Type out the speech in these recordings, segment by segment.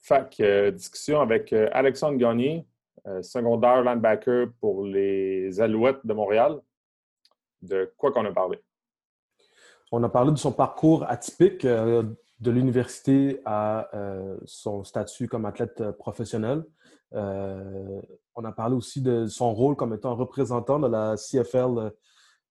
Fac, euh, discussion avec euh, Alexandre Gagné, euh, secondaire linebacker pour les Alouettes de Montréal. De quoi qu'on a parlé? On a parlé de son parcours atypique de l'université à son statut comme athlète professionnel. on a parlé aussi de son rôle comme étant représentant de la CFL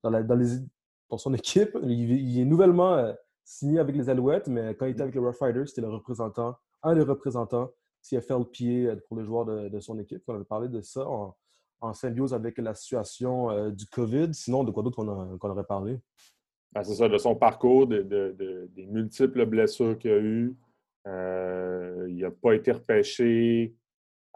dans, son équipe. Il, est nouvellement signé avec les Alouettes, mais quand il était avec les Rough Riders, c'était le représentant un des représentants CFL euh, pour les joueurs de, son équipe. On avait parlé de ça en, symbiose avec la situation euh, du COVID. Sinon, de quoi d'autre qu'on aurait parlé? Ben, c'est ça, de son parcours, des multiples blessures qu'il a eues. Euh, il n'a pas été repêché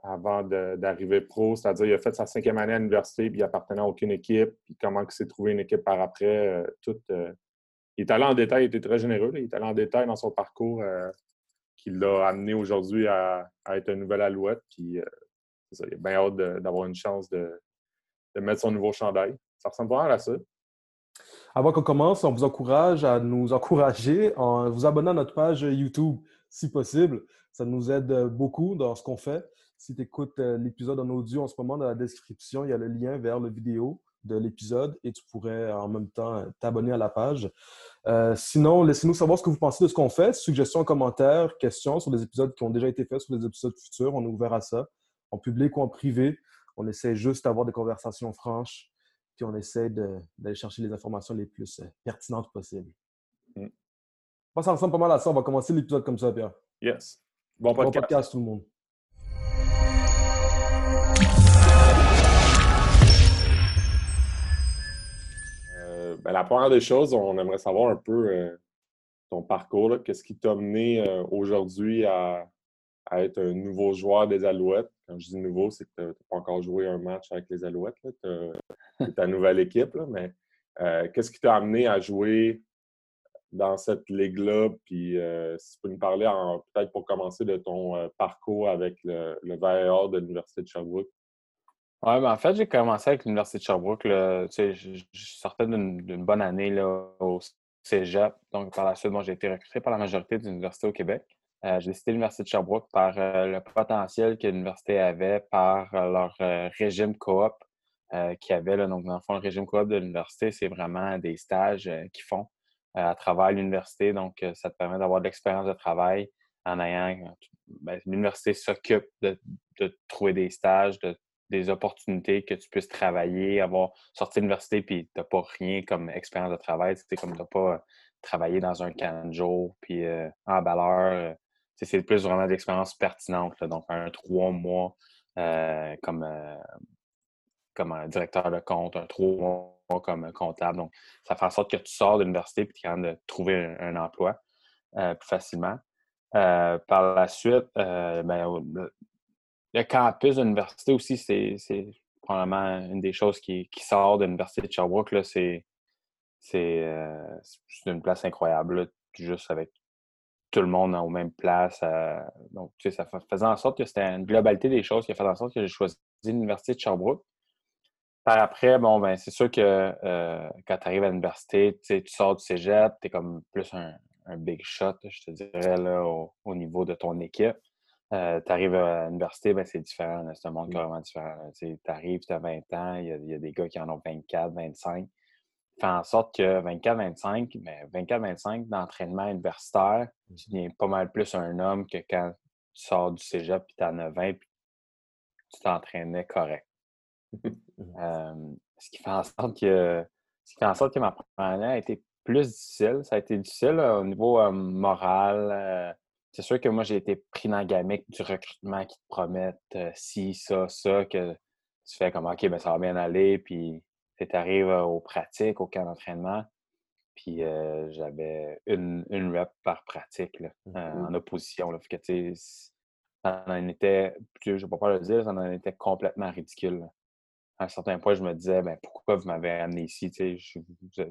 avant d'arriver pro, c'est-à-dire il a fait sa cinquième année à l'université, puis il appartenait à aucune équipe, puis comment il s'est trouvé une équipe par après. tout, il est allé en détail, il était très généreux, il est allé en détail dans son parcours qui l'a amené aujourd'hui à, être un nouvel alouette. Puis, euh, ça, il a bien hâte d'avoir une chance de, mettre son nouveau chandail. Ça ressemble pas à ça. Avant qu'on commence, on vous encourage à nous encourager en vous abonnant à notre page YouTube, si possible. Ça nous aide beaucoup dans ce qu'on fait. Si tu écoutes euh, l'épisode en audio en ce moment, dans la description, il y a le lien vers la vidéo de l'épisode et tu pourrais en même temps t'abonner à la page. Euh, sinon, laissez-nous savoir ce que vous pensez de ce qu'on fait. Suggestions, commentaires, questions sur les épisodes qui ont déjà été faits, sur les épisodes futurs. On est ouvert à ça, en public ou en privé. On essaie juste d'avoir des conversations franches, puis on essaie d'aller chercher les informations les plus euh, pertinentes possibles. Mm. ça ressemble pas mal à ça. On va commencer l'épisode comme ça, Pierre. Yes. Bon podcast. Bon podcast, tout le monde. Ben, la première des choses, on aimerait savoir un peu euh, ton parcours. Qu'est-ce qui t'a mené euh, aujourd'hui à, être un nouveau joueur des Alouettes? Quand je dis nouveau, c'est que tu n'as pas encore joué un match avec les Alouettes. Ta nouvelle équipe. mais euh, qu'est-ce qui t'a amené à jouer dans cette ligue-là? Puis si tu peux nous parler, peut-être pour commencer, de ton parcours avec le, le de l'Université de Sherbrooke. Oui, ben en fait, j'ai commencé avec l'Université de Sherbrooke. Là, je, je, sortais d'une bonne année là, au cégep. Donc, par la suite, j'ai été recruté par la majorité des universités au Québec. Euh, j'ai décidé l'Université de Sherbrooke par euh, le potentiel que l'université avait par euh, leur régime coop qu'il y avait. Là. Donc, dans le fond, le régime coop de l'université, c'est vraiment des stages qu'ils font à travers l'université. Donc, ça te permet d'avoir de l'expérience de travail en ayant. Ben, l'université s'occupe de, de, trouver des stages, de des opportunités que tu puisses travailler, avoir sorti de l'université puis tu n'as pas rien comme expérience de travail. C'est comme tu n'as pas travaillé dans un canjo puis euh, en valeur. Euh, c'est plus vraiment d'expérience pertinente. donc, un trois mois euh, comme, comme directeur de compte, un trois mois comme comptable. Donc, ça fait en sorte que tu sors de l'université et tu es capable de trouver un, emploi plus facilement. par la suite, ben, le campus de l'université aussi, c'est probablement une des choses qui, sort de l'université de Sherbrooke. C'est euh, une place incroyable, juste avec tout le monde aux mêmes places. Euh, donc, tu sais, ça faisait en sorte que c'était une globalité des choses qui a fait en sorte que j'ai choisi l'université de Sherbrooke. Par après, bon, ben, c'est sûr que euh, quand tu arrives à l'université, tu sors du cégep, tu es comme plus un, big shot, je te dirais, là, au niveau de ton équipe. Euh, tu arrives à l'université, ben, c'est différent. C'est un monde mmh. carrément différent. Tu arrives, tu as 20 ans, il y, a, des gars qui en ont 24, 25. Fait en sorte que 24, 25, mais 24, 25 d'entraînement universitaire, mmh. tu deviens pas mal plus un homme que quand tu sors du cégep et tu en as 20 puis tu t'entraînais correct. Mmh. ce qui fait en sorte que ce qui fait en sorte que ma première année a été plus difficile. Ça a été difficile au niveau moral c'est sûr que moi, j'ai été pris dans la gamique du recrutement qui te promettent euh, ci, ça, ça, que tu fais comme OK, ben, ça va bien aller, puis tu arrives euh, aux pratiques, au camp d'entraînement, puis euh, j'avais une, une rep par pratique là, mmh en opposition. Là. Fait que, ça en était, je ne vais pas le dire, ça en était complètement ridicule. À un certain point, je me disais, ben, pourquoi vous m'avez amené ici? Je,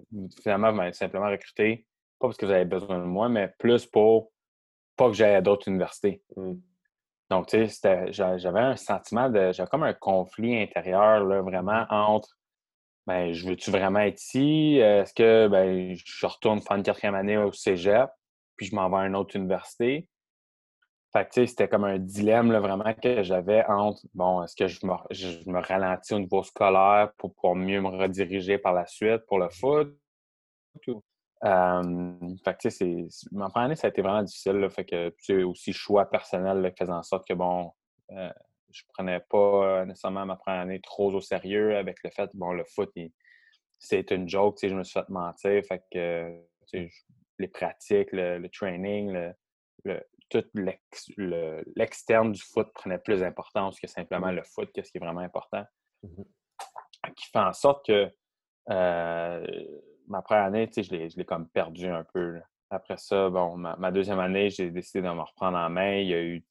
finalement, vous m'avez simplement recruté, pas parce que vous avez besoin de moi, mais plus pour pas que j'aille à d'autres universités. Mmh. Donc, tu sais, j'avais un sentiment de. J'avais comme un conflit intérieur, là, vraiment, entre ben, je veux-tu vraiment être ici? Est-ce que ben, je retourne faire une quatrième année au cégep, puis je m'en vais à une autre université? Fait que, c'était comme un dilemme, là, vraiment, que j'avais entre, bon, est-ce que je me, je me, ralentis au niveau scolaire pour, pour mieux me rediriger par la suite pour le foot? Euh, fait que, tu sais, ma première année, ça a été vraiment difficile. Là, fait que, tu aussi, choix personnel qui faisait en sorte que, bon, euh, je prenais pas nécessairement ma première année trop au sérieux avec le fait, bon, le foot, c'est une joke, je me suis fait mentir. Fait que, les pratiques, le, training, le, tout l'externe du foot prenait plus d'importance que simplement mmh. le foot, qu'est-ce qui est vraiment important. Mmh qui fait en sorte que euh, ma première année, je l'ai comme perdu un peu. Après ça, bon, ma, deuxième année, j'ai décidé de me reprendre en main. Il y a eu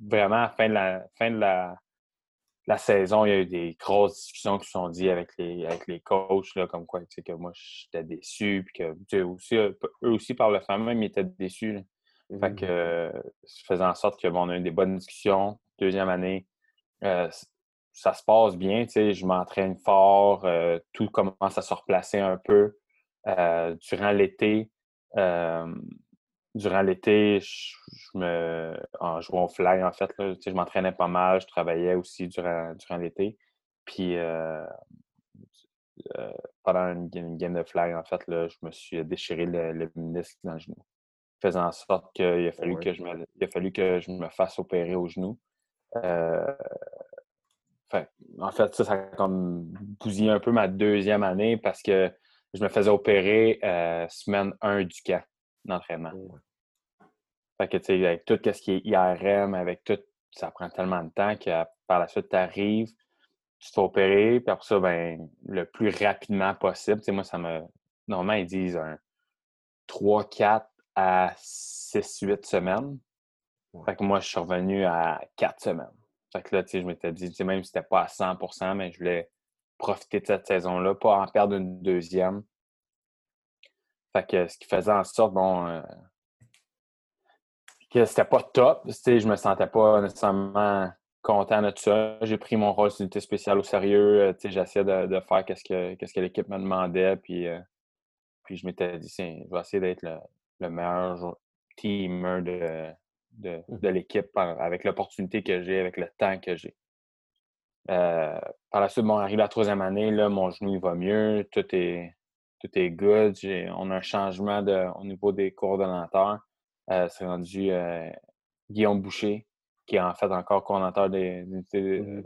vraiment à la fin de la fin de la, la saison, il y a eu des grosses discussions qui se sont dites avec les, avec les coachs, là, comme quoi que moi j'étais déçu, puis que aussi, eux aussi par le fait même, ils étaient déçus. Fait mmh. que ça faisait en sorte que bon, on a eu des bonnes discussions. Deuxième année, euh, ça se passe bien, je m'entraîne fort, euh, tout commence à se replacer un peu. Euh, durant l'été, durant l'été, je, me, en jouant au flag, en fait, là, je m'entraînais pas mal, je travaillais aussi durant, durant l'été. Puis pendant une, game de flag, en fait, là, je me suis déchiré le, le menisque dans le genou faisant en sorte qu'il a fallu que je me, il a fallu que je me fasse opérer au genou. Euh, en fait, ça, ça a comme bousillé un peu ma deuxième année parce que je me faisais opérer euh, semaine 1 du camp d'entraînement. Fait que, tu sais, avec tout ce qui est IRM, avec tout, ça prend tellement de temps que par la suite, tu arrives, tu te fais opérer, puis après ça, ben, le plus rapidement possible. Tu sais, moi, ça me. Normalement, ils disent un 3-4 à 6-8 semaines. Fait que moi, je suis revenu à 4 semaines. Fait que là, tu sais, je m'étais dit, même si c'était pas à 100 mais je voulais profiter de cette saison-là, pas en perdre une deuxième. Fait que ce qui faisait en sorte, bon, euh, que c'était pas top. Je me sentais pas nécessairement content de tout ça. J'ai pris mon rôle d'unité spéciale au sérieux. Euh, j'essayais de, faire qu'est-ce que, l'équipe me demandait. Puis, euh, puis je m'étais dit, je vais essayer d'être le, le meilleur teamer de, de, mmh. de l'équipe avec l'opportunité que j'ai, avec le temps que j'ai. Euh, par la suite, bon, arrive la troisième année, là, mon genou il va mieux, tout est, tout est good. On a un changement de, au niveau des coordonnateurs. Euh, c'est rendu euh, Guillaume Boucher, qui est en fait encore coordonnateur des unités mmh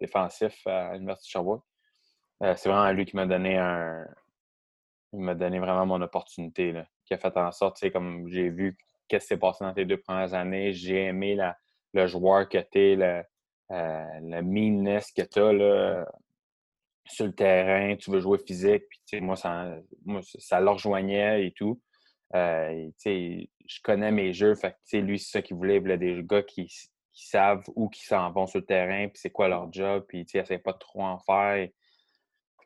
défensifs à l'Université de Sherbrooke. c'est vraiment lui qui m'a donné un. Il m'a donné vraiment mon opportunité. Là qui a fait en sorte, comme j'ai vu qu'est-ce qui s'est passé dans tes deux premières années, j'ai aimé la, le joueur que tu es, le, euh, le meanness que tu as là, sur le terrain, tu veux jouer physique, puis moi, ça, moi, ça le rejoignait et tout. Euh, je connais mes jeux, fait que, lui, c'est ça qu'il voulait. Il voulait des gars qui, qui savent où qui s'en vont sur le terrain, puis c'est quoi leur job, puis ils essaient pas de trop en faire.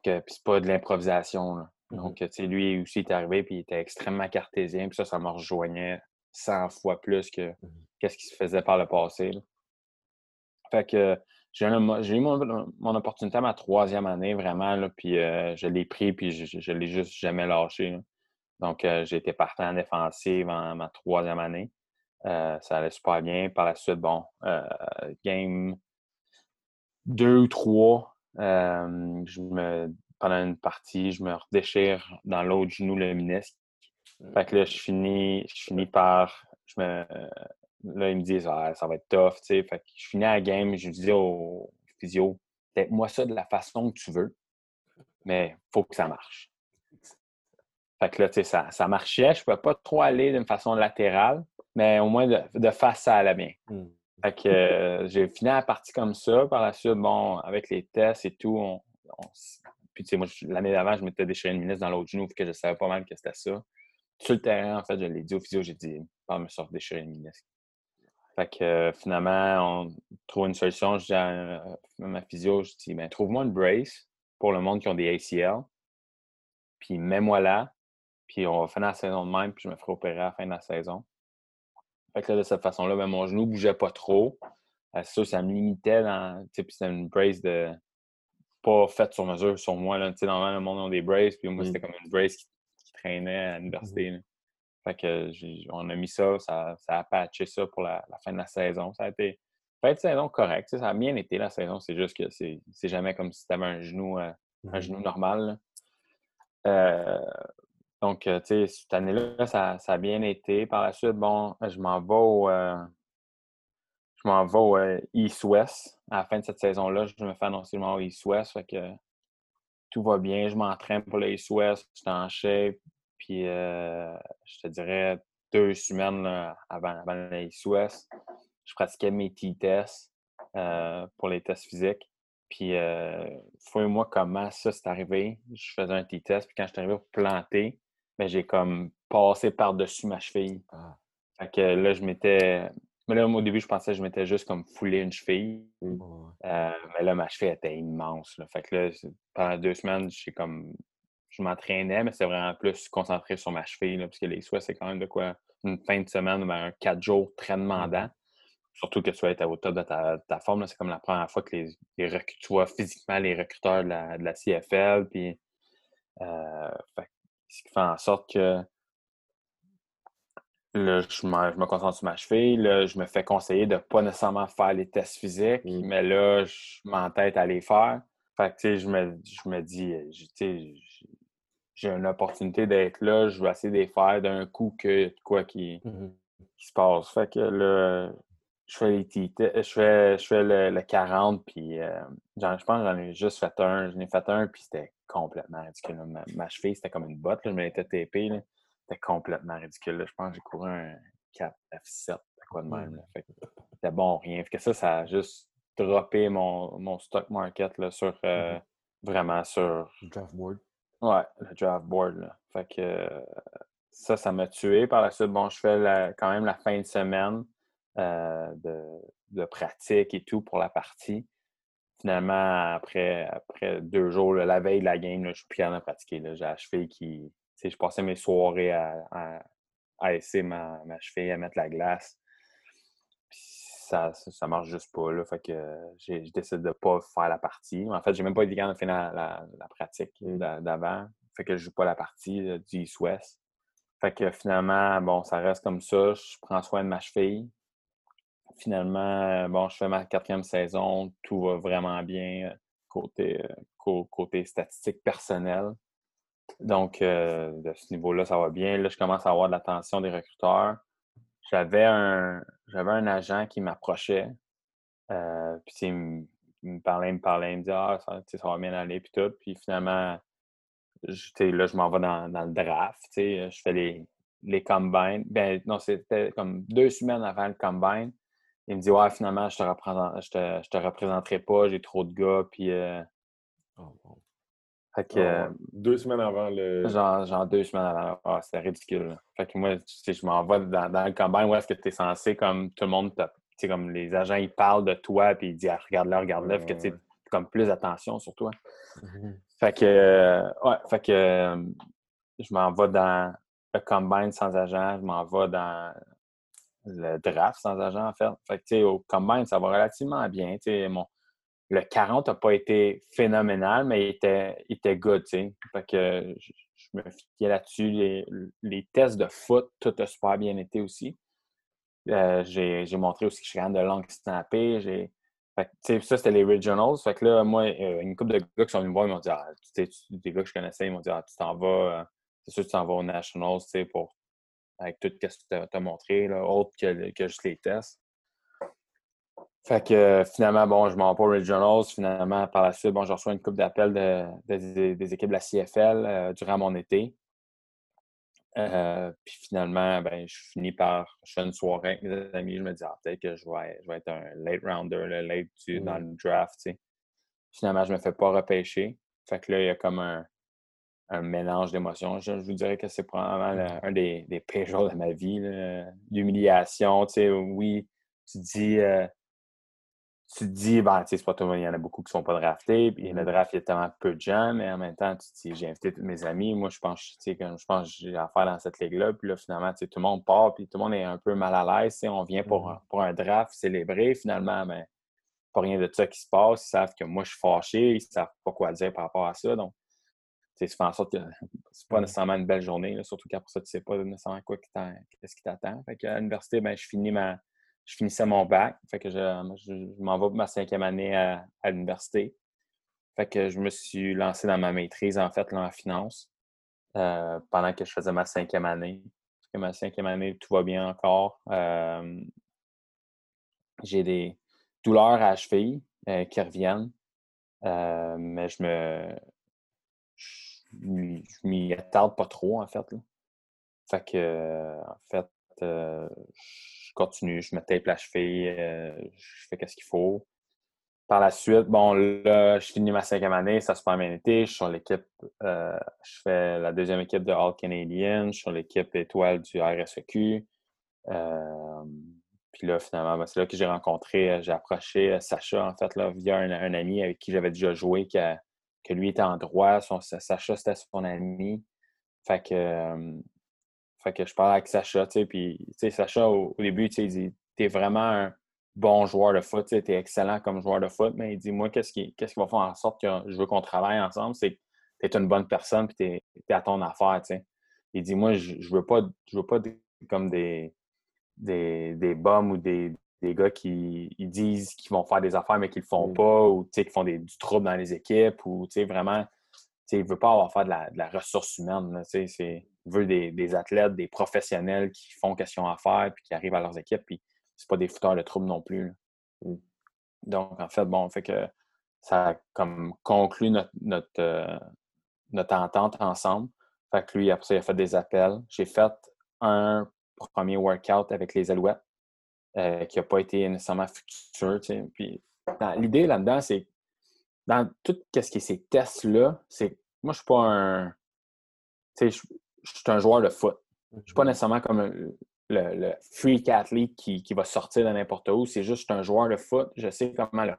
Puis c'est pas de l'improvisation. Mmh Donc, lui aussi, il est arrivé, puis il était extrêmement cartésien, puis ça, ça me rejoignait 100 fois plus que mmh qu'est-ce qui se faisait par le passé. Fait que j'ai eu mon, opportunité à ma troisième année, vraiment, là, puis euh, je l'ai pris, puis je, je, l'ai juste jamais lâché. Donc, euh, j'ai été partant en défensive en ma troisième année. Euh, ça allait super bien. Par la suite, bon, game 2 ou 3, je me pendant une partie, je me redéchire dans l'autre genou le menisque. Fait que là, je finis, je finis par. Je me, là, ils me disent ah, ça va être tough. Fait que je finis la game, je dis au physio, moi ça de la façon que tu veux, mais il faut que ça marche. Fait que là, tu sais, ça, ça marchait. Je ne pouvais pas trop aller d'une façon latérale, mais au moins de, face, ça allait bien. Mmh. Fait que euh, j'ai fini la partie comme ça. Par la suite, bon, avec les tests et tout, on, puis, tu sais, moi, l'année d'avant, je m'étais déchiré une ministre dans l'autre genou, que je savais pas mal que c'était ça. Sur le terrain, en fait, je l'ai dit au physio, j'ai dit, pas me sortir déchirer une ministre. Fait que euh, finalement, on trouve une solution. Je dis à, ma physio, je dis, ben, trouve-moi une brace pour le monde qui ont des ACL. Puis mets-moi là. Puis on va finir la saison de même, puis je me ferai opérer à la fin de la saison. Fait que là, de cette façon-là, ben, mon genou ne bougeait pas trop. Euh, ça, ça me limitait dans. Puis c'était une brace de pas faite sur mesure sur moi. Là. Normalement, le monde a des braces, puis moi, c'était comme une brace qui, traînait à l'université. Fait que on a mis ça, ça, a patché ça pour la, fin de la saison. Ça a été fin de saison correct. Ça a bien été la saison. C'est juste que c'est jamais comme si tu avais un genou, euh, un mmh genou normal. Euh, donc, tu sais, cette année-là, ça, a bien été. Par la suite, bon, je m'en vais au, je m'en vais au East-West. À la fin de cette saison-là, je me fais annoncer le au East-West. Fait que tout va bien. Je m'entraîne pour le East-West. Je suis en shape. Puis, euh, je te dirais deux semaines avant, avant East-West, je pratiquais mes T-tests euh, pour les tests physiques. Puis, euh, moi comment ça s'est arrivé. Je faisais un T-test. Puis, quand je suis arrivé pour planter, ben, j'ai comme passé par-dessus ma cheville. Ah. Fait que là, je m'étais mais là, au début, je pensais que je m'étais juste comme foulé une cheville. Euh, mais là, ma cheville était immense. Là. Fait que là, pendant deux semaines, j'ai comme je m'entraînais, mais c'est vraiment plus concentré sur ma cheville, là, parce que les souhaits, c'est quand même de quoi une fin de semaine, ben, un quatre jours très demandant. Surtout que tu vas être au top de ta, forme. C'est comme la première fois que les, les tu vois physiquement les recruteurs de la, de la CFL. Puis, euh, ce qui fait en sorte que Là, je me, je me, concentre sur ma cheville. Là, je me fais conseiller de ne pas nécessairement faire les tests physiques, mmh. mais là, je m'entête à les faire. Fait que, je me, je me dis, j'ai une opportunité d'être là, je vais essayer de les faire d'un coup que quoi qui, mmh qui, se passe. Fait que là, je fais les je fais, je fais le, 40, puis euh, je pense que j'en ai juste fait un. J'en ai fait un, puis c'était complètement ridicule. Ma, cheville, c'était comme une botte, je me l'étais tapée. C'était complètement ridicule. Je pense que j'ai couru un 4 F7, quoi de même. Mmh. c'était bon, rien. Fait que ça, ça a juste droppé mon, mon stock market là, sur euh, mmh vraiment sur. Draft board. Ouais, le draft board. Là. Fait que ça, ça m'a tué. Par la suite, bon, je fais quand même la fin de semaine euh, de, de, pratique et tout pour la partie. Finalement, après, après deux jours, la veille de la game, je suis plus capable de pratiquer. J'ai achevé qui je passais mes soirées à, à, essayer ma, ma, cheville, à mettre la glace. Ça, ça marche juste pas. Là, fait que j'ai décidé de ne pas faire la partie. En fait, j'ai même pas été capable de finir la, la, pratique d'avant. Fait que je joue pas la partie du East-West. Fait que finalement, bon, ça reste comme ça. Je prends soin de ma cheville. Finalement, bon, je fais ma quatrième saison. Tout va vraiment bien côté, côté statistique personnel. Donc, euh, de ce niveau-là, ça va bien. Là, je commence à avoir de l'attention des recruteurs. J'avais un, j'avais un agent qui m'approchait. Euh, puis il me, parlait, il me parlait, il me dit Ah, ça, ça va bien aller, puis tout. Puis finalement, je, là, je m'en vais dans, dans, le draft. Je fais les, les combines. Ben, non, c'était comme deux semaines avant le combine. Il me dit Ouais, finalement, je te, je te, je te représenterai pas, j'ai trop de gars. Puis, euh, oh, fait que, ah deux semaines avant le. Genre, genre deux semaines avant. Ah, c'est ridicule. Fait que moi, tu sais, je m'en vais dans, dans, le combine où est-ce que tu es censé, comme tout le monde, tu sais, comme les agents, ils parlent de toi, puis ils disent, ah, regarde-le, regarde-le. Fait que tu comme plus d'attention sur toi. Mmh fait que, euh, ouais, fait que euh, je m'en vais dans le combine sans agent, je m'en vais dans le draft sans agent, en fait. Fait que, tu sais, au combine, ça va relativement bien. Tu sais, mon, le 40 n'a pas été phénoménal, mais il était, il était good, tu sais. Que je, me fiais là-dessus. Les, tests de foot, tout a super bien été aussi. Euh, j'ai montré aussi que je suis capable de langue snapper. Fait ça, c'était les regionals. Fait que là, moi, euh, une couple de gars qui sont venus me voir, ils m'ont dit, ah, tu sais, des gars que je connaissais, ils m'ont dit, ah, tu t'en vas, euh, c'est sûr que tu t'en vas aux nationals, pour, avec tout ce que tu as, montré, autre que, que juste les tests. Fait que euh, finalement, bon, je m'en vais pas aux Regionals. Finalement, par la suite, bon, je reçois une coupe d'appels de, des équipes de la CFL euh, durant mon été. Euh, puis finalement, ben, je finis par. Je fais une soirée avec mes amis. Je me dis, ah, peut-être que je vais, je vais être un late rounder, le late dans mmh. le draft. Tu sais. Finalement, je me fais pas repêcher. Fait que là, il y a comme un, un mélange d'émotions. Je, vous dirais que c'est probablement un des, des pires jours de ma vie. L'humiliation. Tu sais, oui, tu dis tu te dis, ben, c'est pas tout le monde, il y en a beaucoup qui ne sont pas draftés, puis le mmh draft, il y a tellement peu de gens, mais en même temps, tu te dis, j'ai invité tous mes amis, moi, je pense, tu sais, je pense que j'ai affaire dans cette ligue-là, puis là, finalement, tout le monde part, puis tout le monde est un peu mal à l'aise, on vient pour, mmh pour un draft célébrer, finalement, mais pas rien de ça qui se passe, ils savent que moi, je suis fâché, ils savent pas quoi dire par rapport à ça, donc, ça fait en sorte que c'est pas nécessairement une belle journée, surtout qu'après ça, tu sais pas nécessairement quoi qu'est-ce qui t'attend. Fait qu'à l'université, ben, je finis ma. Je finissais mon bac. Fait que je, je, m'en vais pour ma cinquième année à, l'université. Fait que je me suis lancé dans ma maîtrise, en fait, finance, euh, pendant que je faisais ma cinquième année. que ma cinquième année, tout va bien encore. Euh, j'ai des douleurs à la cheville euh, qui reviennent, mais je me je m'y attarde pas trop, en fait. Fait que, en fait, je continue, je me tape la cheville, euh, je fais ce qu'il faut. Par la suite, bon, là, je finis ma cinquième année, ça se passe bien été. Je suis sur l'équipe, euh, je fais la deuxième équipe de All Canadian, je suis sur l'équipe étoile du RSEQ. puis là, finalement, ben, c'est là que j'ai rencontré, j'ai approché Sacha, en fait, là, via un, ami avec qui j'avais déjà joué, que lui était en droit. Sacha, c'était son ami. Fait que, fait que je parlais avec Sacha, tu sais, puis Sacha, au, début, tu sais, il dit T'es vraiment un bon joueur de foot, tu es excellent comme joueur de foot, mais il dit Moi, qu'est-ce qui, qu'est-ce qui va faire en sorte que je veux qu'on travaille ensemble C'est que tu es une bonne personne, puis tu es, à ton affaire, tu sais. Il dit Moi, je, je veux pas, je veux pas comme des, des, des bums ou des, des gars qui ils disent qu'ils vont faire des affaires mais qu'ils le font mm. pas ou qui font des, du trouble dans les équipes ou vraiment il ne veut pas avoir faire de la, de la ressource humaine. il veut des, athlètes, des professionnels qui font question à faire puis qui arrivent à leurs équipes. Puis c'est pas des fouteurs de trouble non plus. Mm. Donc, en fait, bon, fait que ça a comme conclu notre, notre, euh, notre entente ensemble. Fait que lui, après ça, il a fait des appels. J'ai fait un premier workout avec les Alouettes. Euh, qui n'a pas été nécessairement futur. Puis l'idée là-dedans, c'est dans tout ce qui est ces tests-là, c'est moi, je suis pas un. Je, je suis un joueur de foot. Je ne suis pas nécessairement comme le, le freak athlete qui, qui, va sortir de n'importe où. C'est juste je suis un joueur de foot. Je sais comment le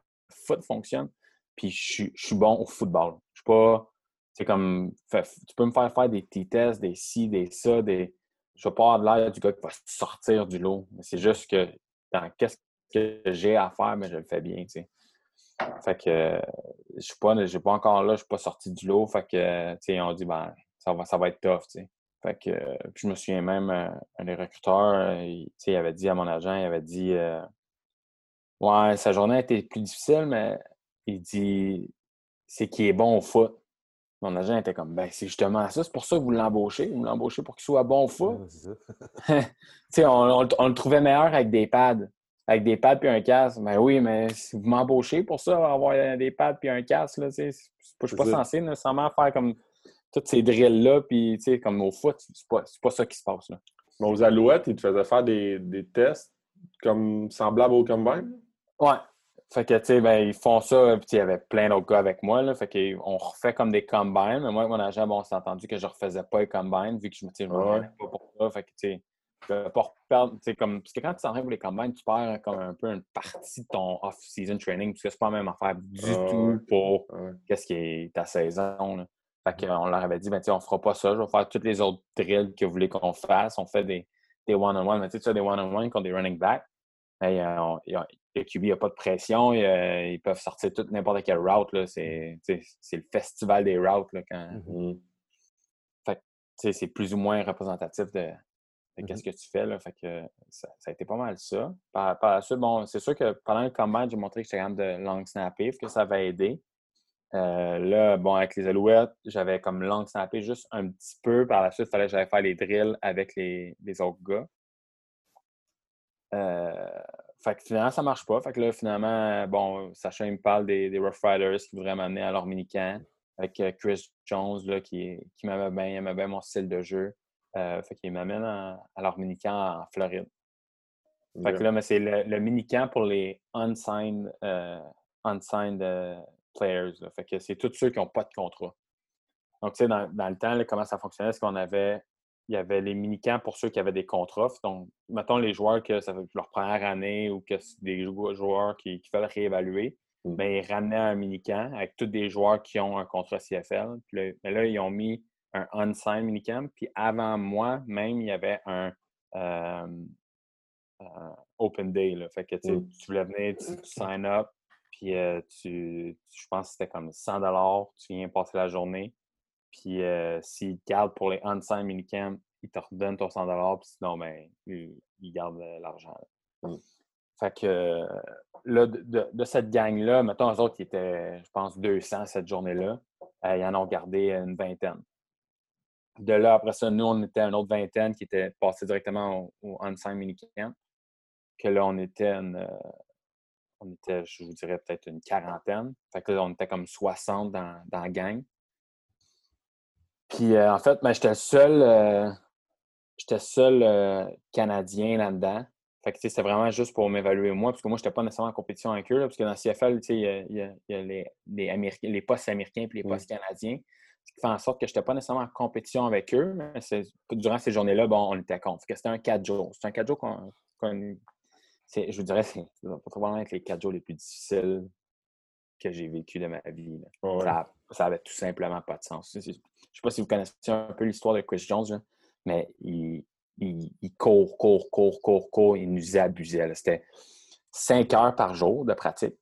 foot fonctionne. Puis je, je suis bon au football. Je suis pas. C'est comme. Tu peux me faire faire des petits tests, des ci, des ça, des je vais pas avoir l'air du gars qui va sortir du lot. C'est juste que dans qu'est-ce que j'ai à faire, mais je le fais bien, tu sais. Fait que je suis pas, pas encore là, je suis pas sorti du lot. Fait que, on dit, ben, ça va, ça va être tough. Fait que, puis je me souviens même, euh, un des recruteurs, euh, il, il avait dit à mon agent, il avait dit, euh, ouais, sa journée a été plus difficile, mais il dit, c'est qu'il est bon au foot. Mon agent était comme, ben, c'est justement ça, c'est pour ça que vous l'embauchez. Vous l'embauchez pour qu'il soit bon au foot. on, on, on, le trouvait meilleur avec des pads. Avec des pads puis un casque. Ben oui, mais si vous m'embauchez pour ça, avoir des pads puis un casque, là, je ne suis pas censé nécessairement faire comme toutes ces drills-là, puis comme au foot, c'est pas, pas ça qui se passe. Là. Bon, aux Alouettes, ils te faisaient faire des, des tests comme semblables au combine? Ouais, fait que, tu sais, ben, ils font ça, puis il y avait plein d'autres gars avec moi, là. Fait qu'on refait comme des combines. Mais moi, mon agent, bon, on s'est entendu que je refaisais pas les combines, vu que je me disais, pas pour ça. Fait que, tu sais, pour perdre, tu sais, comme, parce que quand tu s'entraînes pour les combines, tu perds comme un peu une partie de ton off-season training, parce que c'est pas la même affaire du tout pour qu'est-ce qui est ta saison, là. Fait qu'on leur avait dit, ben, on fera pas ça, je vais faire toutes les autres drills que vous voulez qu'on fasse. On fait des one-on-one, mais tu sais, des one-on-one contre des running backs. Euh, le QB n'a pas de pression, ils, peuvent sortir toute n'importe quelle route. C'est, le festival des routes. Là, quand... Mm-hmm. c'est plus ou moins représentatif de, de mm-hmm. ce que tu fais. Là, fait que ça, a été pas mal ça. Par, la suite, bon, c'est sûr que pendant le combat, j'ai montré que j'étais capable de long snapper, que ça va aider. Euh, là, bon, avec les alouettes, j'avais comme long snappé juste un petit peu. Par la suite, il fallait que j'aille faire les drills avec les, les autres gars. Euh, fait que finalement, ça marche pas. Fait que là, finalement, bon, Sacha, il me parle des, des Rough Riders qui voudraient m'amener à leur mini-camp avec euh, Chris Jones, là, qui, qui m'aimait bien, il aimait bien mon style de jeu. Euh, fait qu'il m'amène à, leur mini-camp en Floride. Fait que là, mais c'est le, le mini-camp pour les unsigned, euh, unsigned players. Fait que c'est tous ceux qui n'ont pas de contrat. Donc, tu sais, dans, dans, le temps, comment ça fonctionnait, c'est qu'on avait il y avait les mini-camps pour ceux qui avaient des contrats. Donc, mettons les joueurs que ça fait leur première année ou que c'est des joueurs qui, qui veulent réévaluer, mm. ben, ils ramenaient un mini-camp avec tous des joueurs qui ont un contrat CFL. Puis là, là ils ont mis un unsigned mini-camp. Puis avant moi, même, il y avait un euh, euh, open day. Là. Fait que mm. tu voulais venir, tu, sign up, puis euh, tu, je pense que c'était comme 100 tu viens passer la journée. Puis euh, s'ils te gardent pour les unsigned minicamp, ils te redonnent ton 100 puis sinon, ben, ils, gardent l'argent. Mm. Fait que là, de, cette gang-là, mettons, eux autres qui étaient, je pense, 200 cette journée-là, ils en ont gardé une vingtaine. De là, après ça, nous, on était une autre vingtaine qui était passée directement au, au Minicamp. Que là, on était une, on était, je vous dirais, peut-être une quarantaine. Fait que là, on était comme 60 dans, dans la gang. Puis euh, en fait, ben, j'étais le seul, euh, j'étais seul euh, Canadien là-dedans. Fait que c'était vraiment juste pour m'évaluer moi, parce que moi, je n'étais pas nécessairement en compétition avec eux, parce que dans CFL, il y a, y a, les, les, Américains, les postes américains et les postes canadiens. Ce qui fait en sorte que je n'étais pas nécessairement en compétition avec eux, mais durant ces journées-là, bon, on était contre. C'était un 4 jours. C'était un 4 jours qu'on je vous dirais, c'est probablement être les quatre jours les plus difficiles que j'ai vécu de ma vie. Ça, ça avait tout simplement pas de sens. Je ne sais pas si vous connaissez un peu l'histoire de Chris Jones, mais il, il, court, court, court, court, court. Il nous abusait. C'était cinq heures par jour de pratique.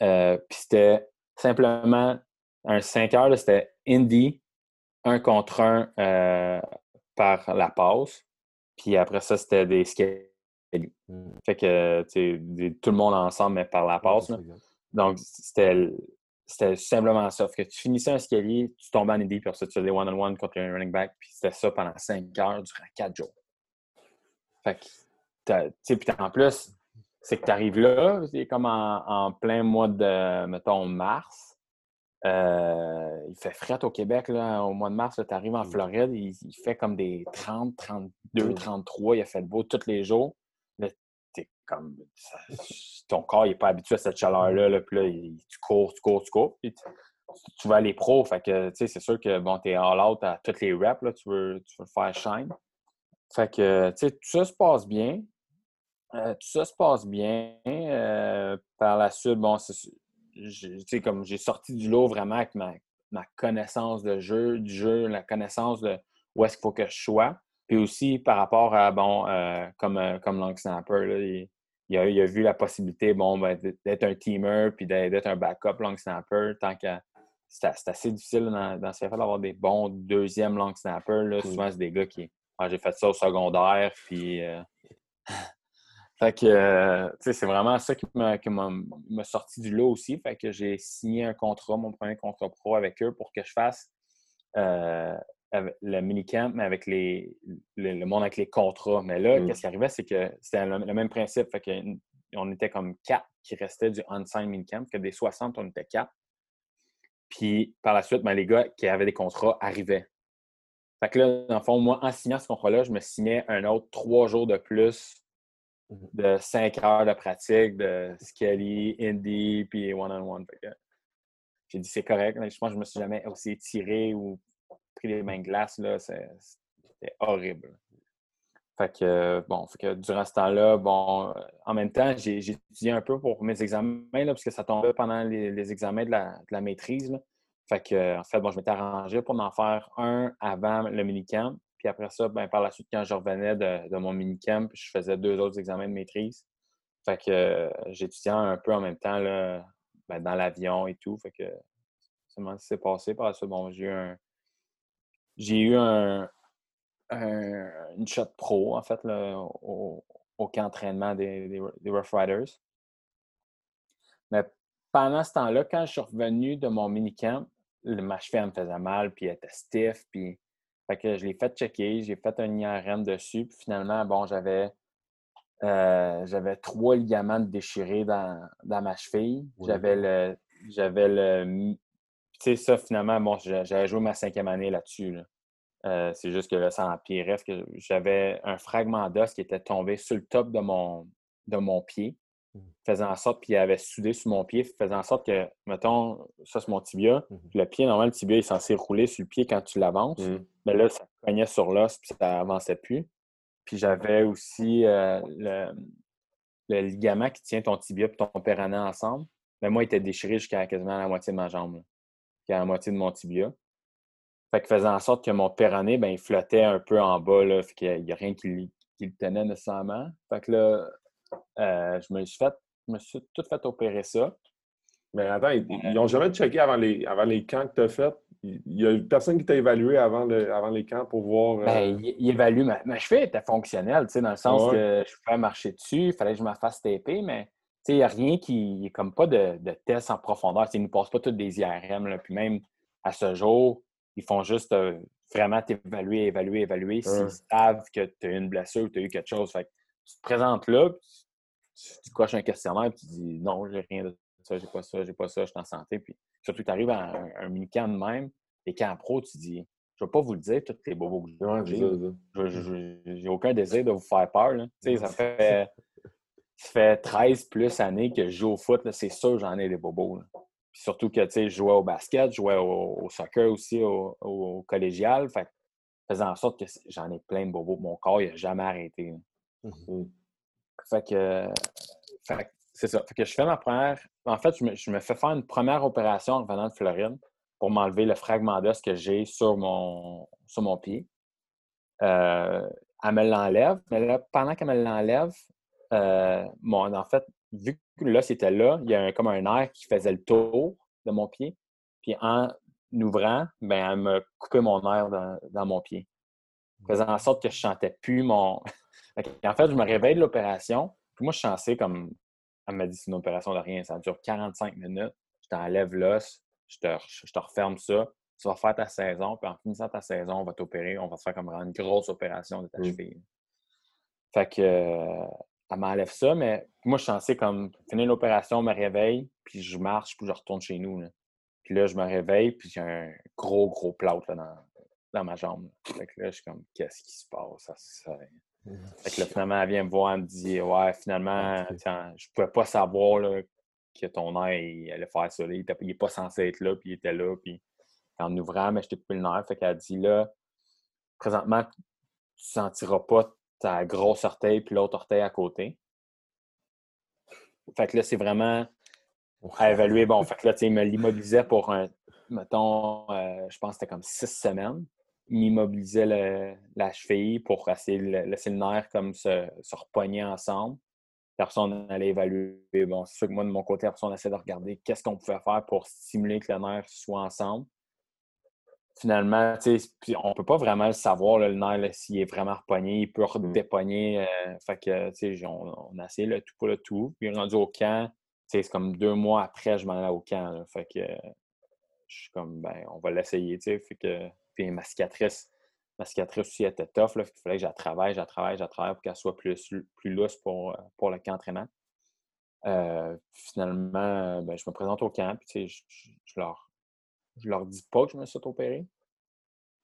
Euh, puis c'était simplement un cinq heures, c'était indie, un contre un euh, par la passe. Puis après ça, c'était des skates. Fait que, tout le monde ensemble, mais par la passe. Donc, c'était simplement ça. Fait que tu finissais un escalier, tu tombais en idée, puis après tu faisais one-on-one contre un running back, puis c'était ça pendant cinq heures durant quatre jours. Fait que, tu sais, puis en plus, c'est que tu arrives là, c'est comme en, plein mois de, mettons, mars. Euh, il fait fret au Québec, là, au mois de mars, tu arrives en mmh. Floride, il, il, fait comme des 30, 32, 33, il a fait beau tous les jours comme ton corps n'est pas habitué à cette chaleur-là, puis là, tu cours, tu cours, tu cours, puis tu, vas aller pro. Fait que, tu sais, c'est sûr que, bon, es all out à toutes les reps, là, tu veux, tu veux faire shine. Fait que, tu sais, tout ça se passe bien. Euh, tout ça se passe bien. Euh, par la suite, bon, tu comme j'ai sorti du lot vraiment avec ma, ma connaissance de jeu, du jeu, la connaissance de où est-ce qu'il faut que je sois. Puis aussi par rapport à, bon, euh, comme, comme long snapper, a, vu la possibilité, bon, ben, d'être un teamer puis d'être un backup long snapper, tant que c'est assez difficile dans, dans ce d'avoir des bons deuxièmes long snappers. Là. Souvent, c'est des gars qui. Ah, j'ai fait ça au secondaire, puis. Euh, fait que, c'est vraiment ça qui m'a sorti du lot aussi. Fait que j'ai signé un contrat, mon premier contrat pro avec eux pour que je fasse le minicamp, mais avec les, le, monde avec les contrats. Mais là, mm. qu'est-ce qui arrivait, c'est que c'était le, même principe. Fait que, on était comme quatre qui restaient du unsigned minicamp, que des 60, on était quatre. Puis par la suite, ben, les gars qui avaient des contrats arrivaient. Fait que là, dans le fond, moi, en signant ce contrat-là, je me signais un autre trois jours de plus mm-hmm. de cinq heures de pratique de Skelly, Indie, puis one-on-one. J'ai dit c'est correct. Je pense que je me suis jamais aussi étiré ou les mains glaces, là, c'était horrible. Fait que, bon, durant ce temps-là, bon, euh, en même temps, j'ai étudié un peu pour mes examens, là, parce que ça tombait pendant les, examens de la, maîtrise. Fait que, en fait, bon, je m'étais arrangé pour en faire un avant le minicamp. Puis après ça, ben, par la suite, quand je revenais de, mon minicamp, je faisais deux autres examens de maîtrise. Fait que euh, j'étudiais un peu en même temps là, ben, dans l'avion et tout. Fait que ça s'est passé. Par la suite, bon, j'ai eu un, j'ai eu un, une shot pro, en fait, au, au camp d'entraînement des, des, Rough Riders. Mais pendant ce temps-là, quand je suis revenu de mon minicamp, ma cheville me faisait mal, puis elle était stiff, puis fait que je l'ai fait checker, j'ai fait un IRM dessus, puis finalement, bon, j'avais euh, j'avais trois ligaments déchirés dans, dans ma cheville. J'avais le j'avais le sais, ça, finalement, bon, j'avais joué ma cinquième année là-dessus. Euh, c'est juste que là, ça empirait. que j'avais un fragment d'os qui était tombé sur le top de mon, de mon pied, mmh. faisant en sorte, puis il avait soudé sur mon pied, faisant en sorte que, mettons, ça c'est mon tibia. Mmh le pied, normalement, le tibia est censé rouler sur le pied quand tu l'avances. Mmh. Mais là, ça cognait sur l'os, puis ça avançait plus. Puis j'avais aussi euh, le, le, ligament qui tient ton tibia et ton péroné ensemble. Mais moi, il était déchiré jusqu'à quasiment la moitié de ma jambe est à la moitié de mon tibia. Fait que faisant en sorte que mon péroné, ben, il flottait un peu en bas, là, fait qu'il n'y a, rien qui, le tenait nécessairement. Fait que là, euh, je me suis fait, je me suis tout fait opérer ça. Mais attends, ils n'ont jamais checké avant les, avant les camps que tu as fait? Il y a personne qui t'a évalué avant, le, avant les camps pour voir. Euh, ben, il, évalue. Ma, ma cheville était fonctionnelle, dans le sens que je pouvais marcher dessus, il fallait que je me fasse taper, mais il n'y a rien qui. comme pas de, de test en profondeur. ils ne nous passent pas tous des IRM. Là, puis même à ce jour, ils font juste euh, vraiment t'évaluer, évaluer, évaluer s'ils savent que tu as une blessure ou tu as eu quelque chose. Fait tu te présentes là, tu, coches un questionnaire et tu dis non, j'ai rien de ça, j'ai pas ça, j'ai pas ça, je suis en santé. Puis surtout, tu arrives à un, mini-camp de même, et camps pro, tu dis je ne vais pas vous le dire, tous tes bobos j'ai. aucun désir de vous faire peur. Là. Ça fait, fait 13 plus années que je joue au foot, c'est sûr j'en ai des bobos. surtout que je jouais au basket, je jouais au, soccer aussi, au, collégial. Fait faisant en sorte que j'en ai plein de bobos. Mon corps, il n'a jamais arrêté. Mmh fait que, c'est ça. Fait que je fais ma première. En fait, je me, fais faire une première opération en venant de Floride pour m'enlever le fragment d'os que j'ai sur mon, sur mon pied. Euh, elle me l'enlève, mais là, pendant qu'elle me l'enlève, euh, en fait, vu que l'os était là, il y a comme un air qui faisait le tour de mon pied. Puis en ouvrant, ben, elle me coupait mon air dans, dans mon pied. Faisant en sorte que je ne sentais plus mon. en fait, je me réveille de l'opération. Puis moi, je suis censé comme. Elle m'a dit c'est une opération de rien. Ça dure 45 minutes. Je t'enlève l'os. Je te, je te referme ça. Tu vas faire ta saison. Puis en finissant ta saison, on va t'opérer. On va te faire comme une grosse opération de ta mmh. cheville. Fait que. Elle m'enlève ça, mais moi, je suis censé comme finir l'opération, me réveille, puis je marche, puis je retourne chez nous. Puis là, je me réveille, puis j'ai un gros, gros plâtre dans, dans ma jambe. Fait que là, je suis comme, qu'est-ce qui se passe? Ça, fait que là, finalement, elle vient me voir, elle me dit Ouais, finalement, je pouvais pas savoir là, que ton nerf il allait faire ça. Il n'est pas censé être là, puis il était là. Puis en ouvrant, mais je t'ai coupé le nerf. Fait qu'elle dit là, présentement, tu sentiras pas ta grosse orteil puis l'autre orteil à côté. Fait que là, c'est vraiment à évaluer. Bon, fait que là, tu sais, il me l'immobilisait pour un, mettons, euh, je pense que c'était comme six semaines m'immobilisait la cheville pour essayer laisser le nerf comme se, se repogner ensemble. Personne allait évaluer. Bon, c'est sûr que moi, de mon côté, personne essayait de regarder qu'est-ce qu'on pouvait faire pour stimuler que le nerf soit ensemble. Finalement, on ne peut pas vraiment le savoir, le nerf, s'il est vraiment repogné, il peut redépogner. Euh, fait que, on, on, a essayé le tout pour le tout. Puis rendu au camp, c'est comme deux mois après, je m'en allais au camp. fait que je suis comme, ben, on va l'essayer. Fait que puis ma cicatrice, ma cicatrice aussi était tough. Là, il fallait que je la travaille, je la travaille, je la travaille pour qu'elle soit plus, plus lousse pour, euh, pour le camp d'entraînement. Euh, finalement, ben, je me présente au camp, puis je, je, leur, je leur dis pas que je me suis opéré.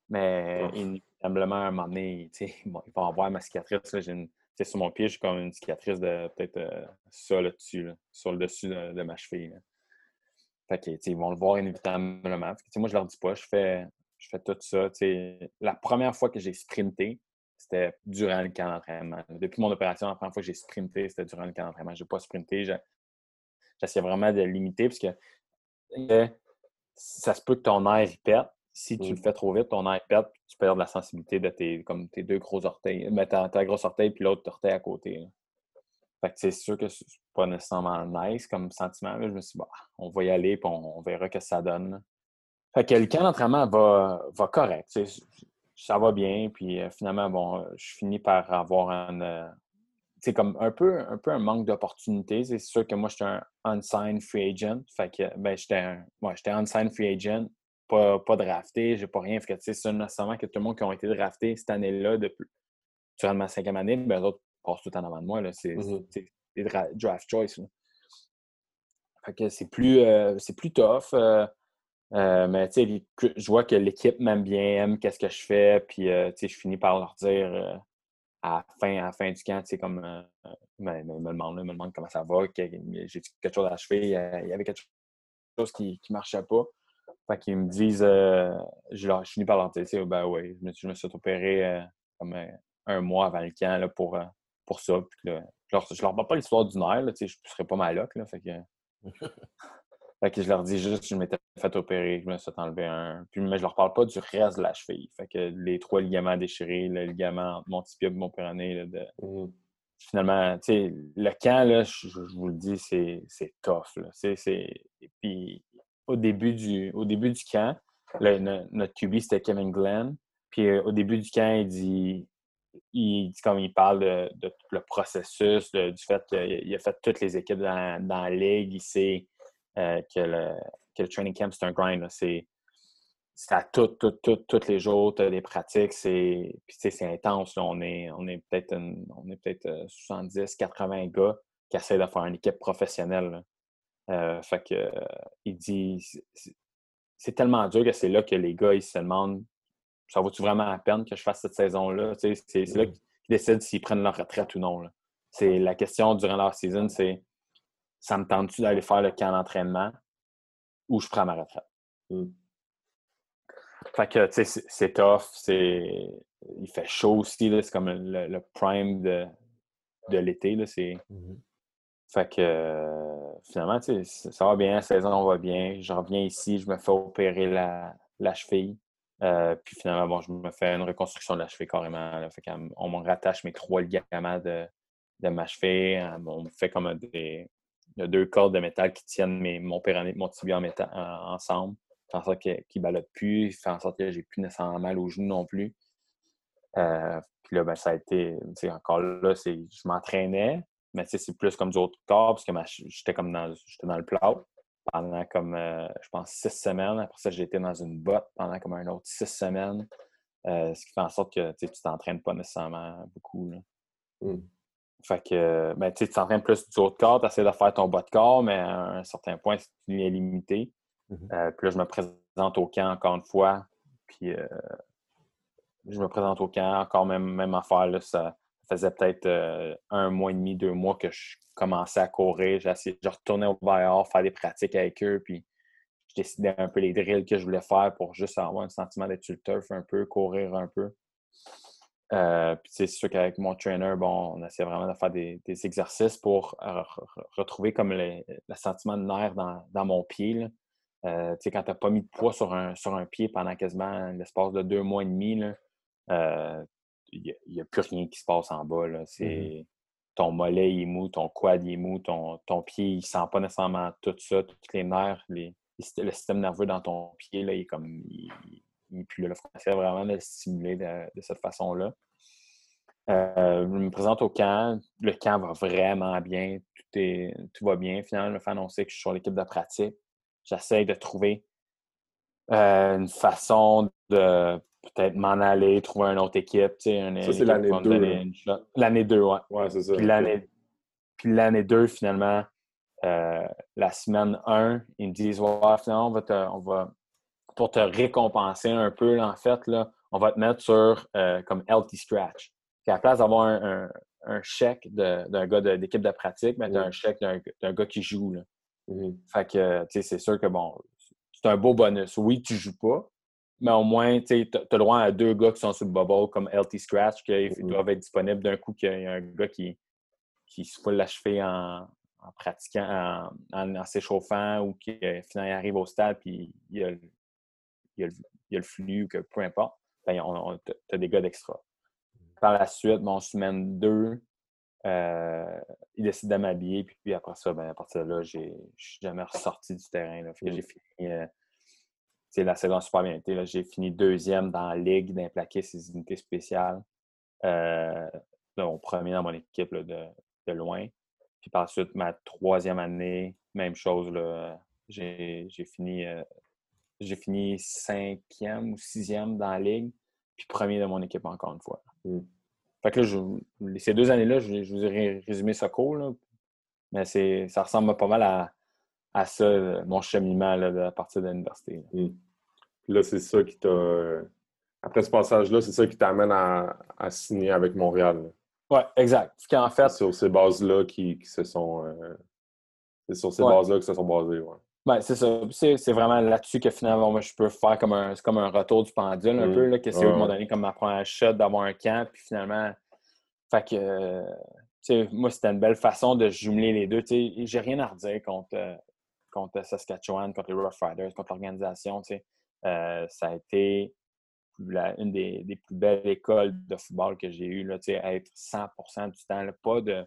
Mais inévitablement, à un moment donné, ils vont avoir ma cicatrice. Là, une, sur mon pied, j'ai comme une cicatrice de peut-être euh, ça là-dessus, sur le dessus de, ma cheville. Fait que, ils vont le voir inévitablement. moi, je leur dis pas, je fais, je fais tout ça. la première fois que j'ai sprinté, c'était durant le camp d'entraînement. Depuis mon opération, la première fois que j'ai sprinté, c'était durant le camp d'entraînement. Je n'ai pas sprinté. J'essayais vraiment de limiter parce que ça se peut que ton air pète. Si tu le fais trop vite, ton air pète, tu perds la sensibilité de tes, comme tes deux gros orteils. Ben, ta, ta grosse orteil puis l'autre orteil à côté. Fait que c'est sûr que c'est pas nécessairement nice comme sentiment. Mais je me suis dit, bah, on va y aller et on, verra ce que ça donne. Fait que le camp d'entraînement va, va correct. Ça va bien. Puis euh, finalement, bon, je finis par avoir un. C'est euh, comme un peu, un peu un manque d'opportunités. C'est sûr que moi, j'étais un unsigned free agent. Fait que ben, j'étais ouais, j'étais unsigned free agent, pas, pas drafté, j'ai pas rien. Fait que c'est nécessairement que tout le monde qui a été drafté cette année-là, depuis, durant ma cinquième année, ben, les autres passent tout en avant de moi. C'est des draft choice. Fait que c'est plus, euh, c'est plus tough. Euh, mais tu sais, je vois que l'équipe m'aime bien, aime qu'est-ce que je fais, puis euh, tu sais, je finis par leur dire euh, à, la fin, à fin du camp, tu sais, comme, ben, me, me, demande, me demande comment ça va, j'ai quelque chose à achever, il y avait quelque chose qui ne marchait pas. Fait qu'ils me disent, je, leur, je finis par leur dire, ben oui, je me, je me suis opéré comme un mois avant le camp là, pour, pour ça. Puis, là, je leur, je leur parle pas l'histoire du nerf, là, je ne serais pas mal là, fait que... Fait que je leur dis juste que je m'étais fait opérer, que je me suis enlevé un. Puis, mais je leur parle pas du reste de la cheville. Fait que les trois ligaments déchirés, le ligament entre mon tibia et mon péroné, de... Mmh. finalement, le camp, là, je, vous le dis, c'est tough. Là. Puis, au début du, au début du camp, notre QB, c'était Kevin Glenn. Puis euh, au début du camp, il dit, il comme il parle de, le processus, du fait qu'il a fait toutes les équipes dans, la ligue. Il sait euh, que, le, training camp, c'est un grind. C'est à tout, tout, tout, tous les jours, tu as des pratiques. C'est intense. On est, on est peut-être peut 70, 80 gars qui essaient de faire une équipe professionnelle. Euh, fait que, il dit, c'est tellement dur que c'est là que les gars, ils se demandent ça vaut-tu vraiment la peine que je fasse cette saison-là? C'est là qu'ils décident s'ils prennent leur retraite ou non. C'est la question durant leur saison, c'est ça me tente-tu d'aller faire le camp d'entraînement ou je prends ma retraite? Mm. Fait que, tu sais, c'est tough, c'est... Il fait chaud aussi, c'est comme le, prime de, de l'été, là, c'est... Mm-hmm. Fait que, finalement, tu sais, ça va bien, la saison va bien. Je reviens ici, je me fais opérer la, la cheville. Euh, puis finalement, bon, je me fais une reconstruction de la cheville carrément. on me rattache mes trois ligaments de, de ma cheville. Euh, on me fait comme des, deux cordes de métal qui tiennent mes, mon péroné mon tibia en métal, ensemble. Fait en sorte qu'il ne ballotte plus. Fait en sorte que j'ai plus nécessairement mal aux genoux non plus. Euh, puis là, ben, ça a été, encore là, je m'entraînais, mais c'est plus comme du autre corps, parce que j'étais comme dans, dans le plat pendant comme, euh, je pense, six semaines. Après ça, j'ai été dans une botte pendant comme un autre six semaines. Euh, ce qui fait en sorte que tu t'entraînes pas nécessairement beaucoup. Là. Mmh. Fait que, ben, tu t'entraînes plus du haut de corps, tu essaies de faire ton bas de corps, mais à un certain point, c'est limité. Mmh euh, puis là, je me présente au camp encore une fois. Puis je me présente au camp, encore même, même affaire. Là, ça faisait peut-être un mois et demi, deux mois que je commençais à courir. Je retournais au Bayard, faire des pratiques avec eux, puis je décidais un peu les drills que je voulais faire pour juste avoir un sentiment d'être sur le turf un peu, courir un peu. Euh, puis c'est sûr qu'avec mon trainer, bon, on essaie vraiment de faire des, exercices pour retrouver comme le, sentiment de nerf dans, mon pied. Euh, quand tu n'as pas mis de poids sur un, sur un pied pendant quasiment l'espace de deux mois et demi, euh, il n'y a, plus rien qui se passe en bas. Mmh ton mollet est mou, ton quad est mou, ton, ton pied, il sent pas nécessairement tout ça, tous les nerfs, le système nerveux dans ton pied, là, il est comme. Il, il plus là. Il vraiment de le stimuler de, cette façon-là. Euh, je me présente au camp. Le camp va vraiment bien. Tout, est, tout va bien. Finalement, je me fait annoncer que je suis sur l'équipe de pratique. J'essaie de trouver euh, une façon de peut-être m'en aller, trouver une autre équipe. ça, c'est l'année 2. L'année 2, ouais. Ouais, c'est ça. Puis l'année 2, finalement, euh, la semaine 1, ils me disent Ouais, finalement, on va, te, on va pour te récompenser un peu, en fait, là, on va te mettre sur euh, comme healthy scratch. Puis à la place d'avoir un, un, chèque d'un gars d'équipe de, pratique, mais tu as un chèque d'un gars qui joue. Là. Fait que, tu sais, c'est sûr que bon, c'est un beau bonus. Oui, tu joues pas, mais au moins, tu as le droit à deux gars qui sont sur le bubble, comme LT Scratch, qui doivent être disponibles d'un coup qu'il y a un gars qui, qui se fout l'achever en, en pratiquant, en, s'échauffant ou qui euh, finalement arrive au stade puis il y a, il y a, le, il y a le, flux, que peu importe. Ben, tu as des gars d'extra. Par la suite, mon semaine 2, euh, il décide de m'habiller, puis, après ça, ben, à partir de là, je suis jamais ressorti du terrain. Là. J'ai fini. Euh, la saison super bien été. J'ai fini deuxième dans la ligue d'implaquer ces unités spéciales. Euh, mon premier dans mon équipe de, de, loin. Puis par la suite, ma troisième année, même chose. J'ai fini, euh, j'ai fini cinquième ou sixième dans la ligue, puis premier de mon équipe encore une fois. Mm. Fait que là, ces deux années-là, je, vous ai résumé ça cool, mais ça ressemble pas mal à, à ça, mon cheminement là, à partir de l'université. Là, hmm. là c'est ça qui t'a. Après ce passage-là, c'est ça qui t'amène à, à, signer avec Montréal. Oui, exact. En fait... C'est sur ces bases-là qui, qui, se sont. Euh, c'est sur ces bases-là que se sont basées, ouais. Ben, c'est ça. C'est vraiment là-dessus que finalement, moi, je peux faire comme un, comme un retour du pendule un hmm. peu, là, que c'est eux qui m'ont donné comme ma première shot d'avoir un camp, puis finalement, fait que, moi, c'était une belle façon de jumeler les deux. J'ai rien à redire contre, euh, contre Saskatchewan, contre les Rough Riders, contre l'organisation. Euh, ça a été une des, plus belles écoles de football que j'ai eues, à être 100% du temps. pas de,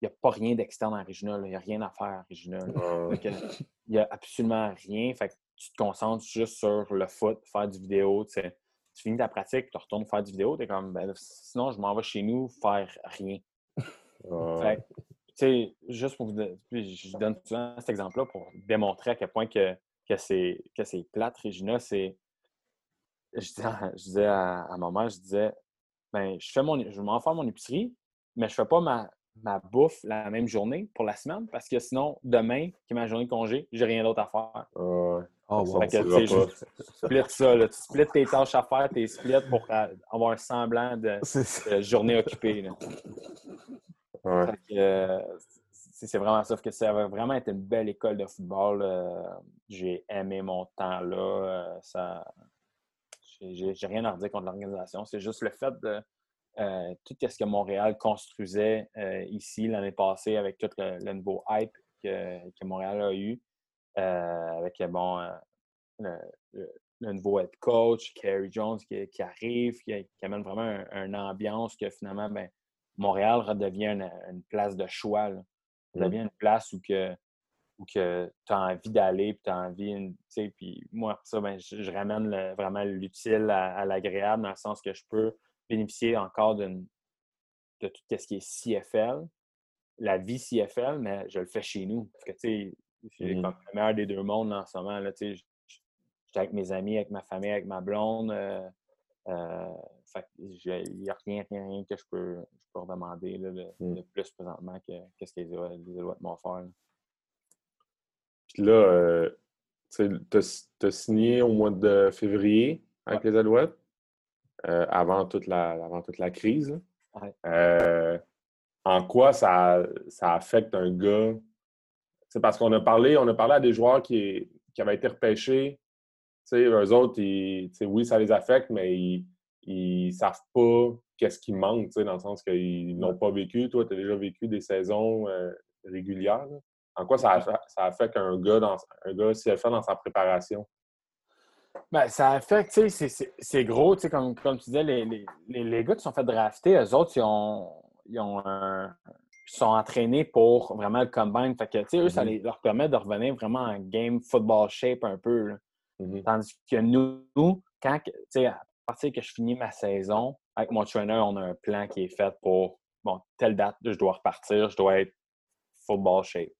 il n'y a pas rien d'externe à Regina. Il n'y a rien à faire à Regina. Il n'y a absolument rien. Fait que tu te concentres juste sur le foot, faire du vidéo. Tu finis ta pratique, tu retournes faire du vidéo. Es comme, ben, sinon, je m'en vais chez nous faire rien. Fait juste pour vous je donne souvent cet exemple-là pour démontrer à quel point que, que c'est plate, Regina. C'est je disais, à, ma mère, je disais, ben, je fais mon, je m'en fais mon épicerie, mais je fais pas ma, ma bouffe la même journée pour la semaine parce que sinon, demain, qui est ma journée de congé, j'ai rien d'autre à faire. oh, wow, fait que, tu split ça. Là. Tu splits tes tâches à faire, tes splits pour avoir un semblant de, journée occupée. Euh, c'est vraiment ça. Que ça a vraiment été une belle école de football. Euh, j'ai aimé mon temps là. Euh, ça, j'ai rien à redire contre l'organisation. C'est juste le fait de euh, tout ce que Montréal construisait euh, ici l'année passée avec tout le, nouveau hype que, Montréal a eu, euh, avec bon, le, nouveau head coach, Kerry Jones qui, arrive, qui, amène vraiment une ambiance que finalement, ben, Montréal redevient une, place de choix. Là. Ça devient une place où que ou que tu as envie d'aller, puis tu as envie, tu sais, puis moi, ça, ben, je, ramène vraiment l'utile à, l'agréable dans le sens que je peux bénéficier encore de tout ce qui est CFL, la vie CFL, mais je le fais chez nous. Parce que, tu sais, j'ai mmh comme le meilleur des deux mondes en ce moment, là, tu sais, j'étais avec mes amis, avec ma famille, avec ma blonde, euh, euh, il n'y a rien, rien, que je peux, je peux redemander là, mmh. de, plus présentement que, ce que les, les m'ont offert. Puis là, euh, tu as, signé au mois de février avec les Alouettes, euh, avant, toute la, avant toute la crise. Euh, en quoi ça, ça affecte un gars? C'est parce qu'on a parlé, on a parlé à des joueurs qui, qui avaient été repêchés. sais, eux autres, ils, oui, ça les affecte, mais ils ne savent pas qu'est-ce qui manque, dans le sens qu'ils n'ont pas vécu. Toi, tu as déjà vécu des saisons régulières. En quoi ça, ça affecte un gars, dans, un gars fait dans sa préparation? Ben, ça affecte, tu sais, c'est gros, tu sais, comme, comme tu disais, les, les, les, gars qui sont fait drafter, eux autres, ils ont, ils ont sont entraînés pour vraiment le combine. Fait que, tu sais, eux, ça mm-hmm. leur permet de revenir vraiment en game football shape un peu. Mm-hmm. Tandis que nous, quand, tu sais, à partir que je finis ma saison, avec mon trainer, on a un plan qui est fait pour, bon, telle date, je dois repartir, je dois être football shape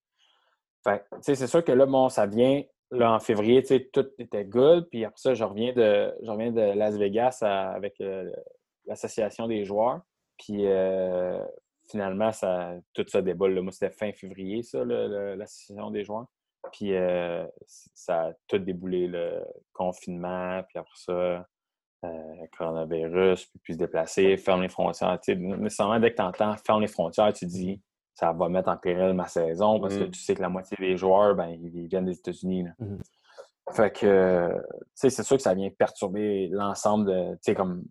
c'est sûr que là, bon, ça vient là, en février, tout était good. Puis après ça, je reviens de, reviens de Las Vegas avec euh, l'association des joueurs. Puis euh, finalement, ça, tout ça déboule. Moi, c'était fin février, ça, l'association des joueurs. Puis euh, ça a tout déboulé, le confinement, puis après ça, coronavirus, puis, puis se déplacer, ferme les frontières. Nécessairement, dès que tu entends ferme les frontières, tu dis ça va mettre en péril ma saison parce que mmh. tu sais que la moitié des joueurs, ben, ils viennent des États-Unis. Mmh. Fait que, c'est sûr que ça vient perturber l'ensemble de, tu sais, comme,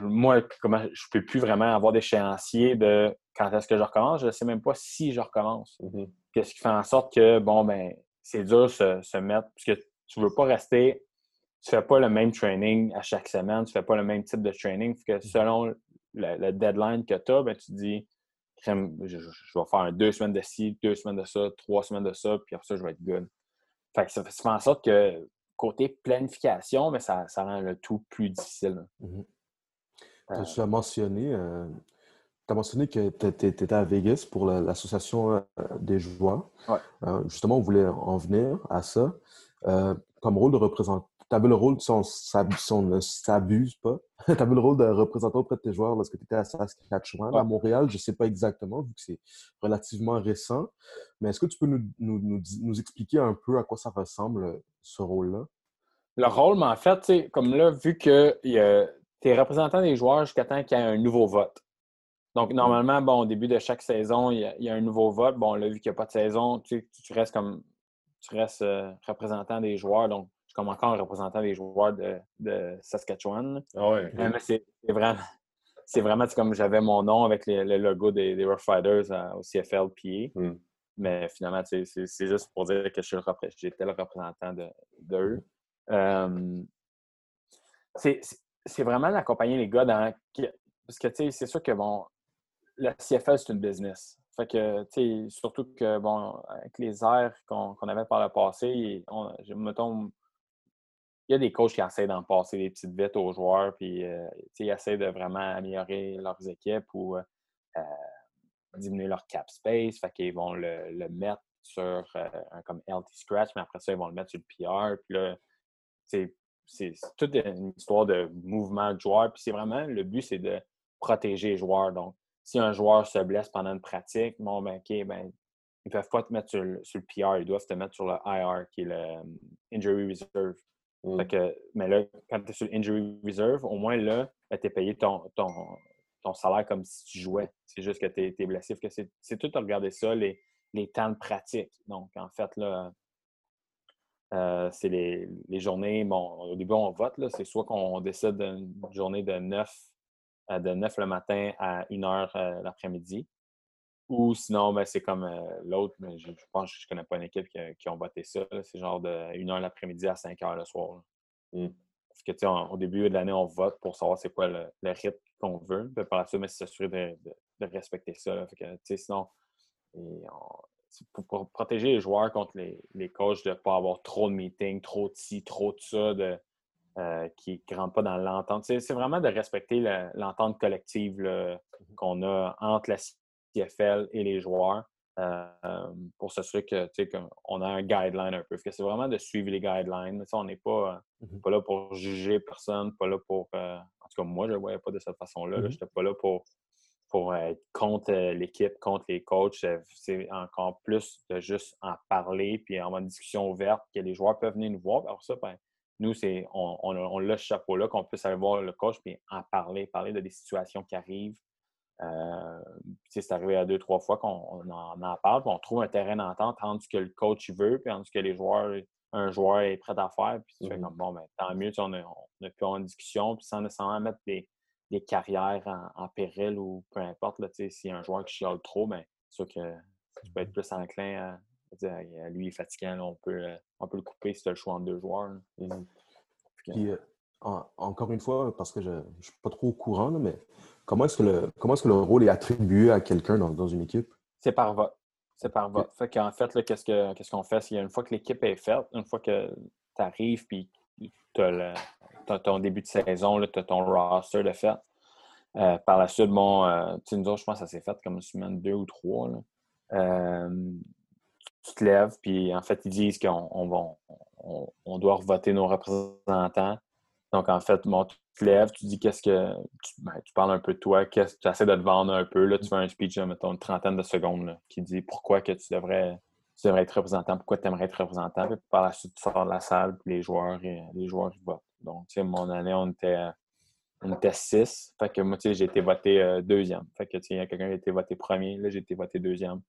moi, comment, je peux plus vraiment avoir d'échéancier de quand est-ce que je recommence. Je ne sais même pas si je recommence. Mmh Qu'est-ce qui fait en sorte que, bon, ben, c'est dur de se, mettre, parce que tu ne veux pas rester, tu fais pas le même training à chaque semaine, tu fais pas le même type de training, que selon le, deadline que tu as, ben, tu te dis, je, vais faire deux semaines de ci, deux semaines de ça, trois semaines de ça, puis après ça, je vais être good. Fait que ça fait en sorte que côté planification, mais ça, ça rend le tout plus difficile. Mm-hmm. Euh, tu as mentionné, euh, as mentionné que tu étais à Vegas pour l'association euh, des joueurs. justement, on voulait en venir à ça. comme rôle de représentant, tu avais le rôle, ne s'abuse pas, tu avais le rôle de représentant auprès de tes joueurs lorsque tu étais à Saskatchewan. À Montréal, je ne sais pas exactement, vu que c'est relativement récent. Mais est-ce que tu peux nous, nous, nous, expliquer un peu à quoi ça ressemble, ce rôle-là? Le rôle, mais en fait, comme là, vu que tu es représentant des joueurs jusqu'à temps qu'il y ait un nouveau vote. Donc, normalement, bon, au début de chaque saison, il y a, un nouveau vote. Bon, là, vu qu'il n'y a pas de saison, tu, tu restes comme tu restes euh, représentant des joueurs. Donc, comme encore un représentant des joueurs de, Saskatchewan. Ah ouais, Mais c'est vraiment, c'est vraiment comme j'avais mon nom avec le, logo des, des, Rough Fighters au CFLPA. Hmm. Mais finalement, c'est juste pour dire que j'étais le représentant d'eux. De, euh, c'est vraiment d'accompagner les gars dans. Parce que, tu sais, c'est sûr que, bon, la CFL, c'est une business. Fait que, tu sais, surtout que, bon, avec les airs qu'on avait par le passé, on, mettons, il y a des coachs qui essaient d'en passer des petites vites aux joueurs, puis, euh, ils essaient de vraiment améliorer leurs équipes ou euh, diminuer leur cap space. Fait qu'ils vont le, mettre sur euh, un comme LT Scratch, mais après ça, ils vont le mettre sur le PR. Puis là, c'est toute une histoire de mouvement de joueur. Puis c'est vraiment, le but, c'est de protéger les joueurs. Donc, si un joueur se blesse pendant une pratique, bon, ben, OK, ben, ils ne peuvent pas te mettre sur le, sur le, PR, ils doivent te mettre sur le IR, qui est le um, Injury Reserve. Mm. que, mais là, quand tu es sur l'Injury Reserve, au moins là, ben, tu es payé ton, ton, ton, salaire comme si tu jouais. C'est juste que tu es, blessé. C'est tout à regarder ça, les, les temps de pratique. Donc, en fait, là, euh, c'est les, journées, bon, au début, on vote, c'est soit qu'on décide d'une journée de 9, euh, de 9 le matin à 1 heure euh, l'après-midi, ou sinon, ben, c'est comme l'autre, mais je, pense que je ne connais pas une équipe qui, ont voté ça, c'est genre de 1 heure l'après-midi à 5 heures le soir. Mmh. Parce que, tu sais, au début de l'année, on vote pour savoir c'est quoi le, rythme qu'on veut, puis par la suite, c'est s'assurer de, respecter ça. Fait que, sinon, pour, protéger les joueurs contre les, les coachs de ne pas avoir trop de meetings, trop de ci, trop de ça, de, euh, qui ne rentrent pas dans l'entente. C'est vraiment de respecter l'entente collective mmh qu'on a entre la CFL et les joueurs euh, pour s'assurer que qu'on a un guideline un peu. C'est vraiment de suivre les guidelines. on n'est pas, mmh pas là pour juger personne, pas là pour. Euh, en tout cas, moi, je ne le voyais pas de cette façon-là. Mmh je n'étais pas là pour pour être contre euh, l'équipe, contre les coachs. Euh, c'est encore plus de juste en parler, puis avoir une discussion ouverte, que les joueurs peuvent venir nous voir. Alors ça, ben, nous, c'est on, on, a ce chapeau-là, qu'on puisse aller voir le coach, puis en parler, parler de des situations qui arrivent. Euh, c'est arrivé à deux, trois fois qu'on en, parle, puis on trouve un terrain d'entente entre ce que le coach veut, puis entre ce que les joueurs, un joueur est prêt à faire. Puis tu fais mmh comme, bon, ben, tant mieux, on a, on a pu avoir une discussion, puis sans nécessairement mettre des des carrières en, péril ou peu importe. Là, si un joueur qui chiale trop, ben, c'est sûr que tu peux être plus enclin à, dire lui, il est fatiguant, on, peut, euh, on peut le couper si tu as le choix entre deux joueurs. Mmh. Puis, euh, encore une fois, parce que je ne suis pas trop au courant, mais comment est-ce que, le, comment est que le rôle est attribué à quelqu'un dans, une équipe? C'est par vote. C'est par vote. Fait qu'en fait, qu'est-ce qu'on fait? C'est une fois que l'équipe est faite, une fois que tu arrives puis tu as, ton début de saison, tu as ton roster de fait. Euh, par la suite, bon, euh, nous autres, je pense que ça s'est fait comme une semaine deux ou trois. Euh, tu te lèves, puis en fait, ils disent qu'on on, on, doit voter nos représentants. Donc, en fait, bon, tu te lèves, tu dis qu'est-ce que. Tu, ben, parles un peu de toi, tu essaies de te vendre un peu. Là, tu fais un speech, mettons, une trentaine de secondes, qui dit pourquoi que tu devrais, tu devrais être représentant, pourquoi tu aimerais être représentant. Puis par la suite, tu sors de la salle, puis les joueurs, les joueurs votent. Donc, tu sais, mon année, on était on était six. Fait que moi, tu sais, j'ai été voté euh, deuxième. Fait que, tu sais, il y a quelqu'un qui a été voté premier. Là, j'ai été voté deuxième.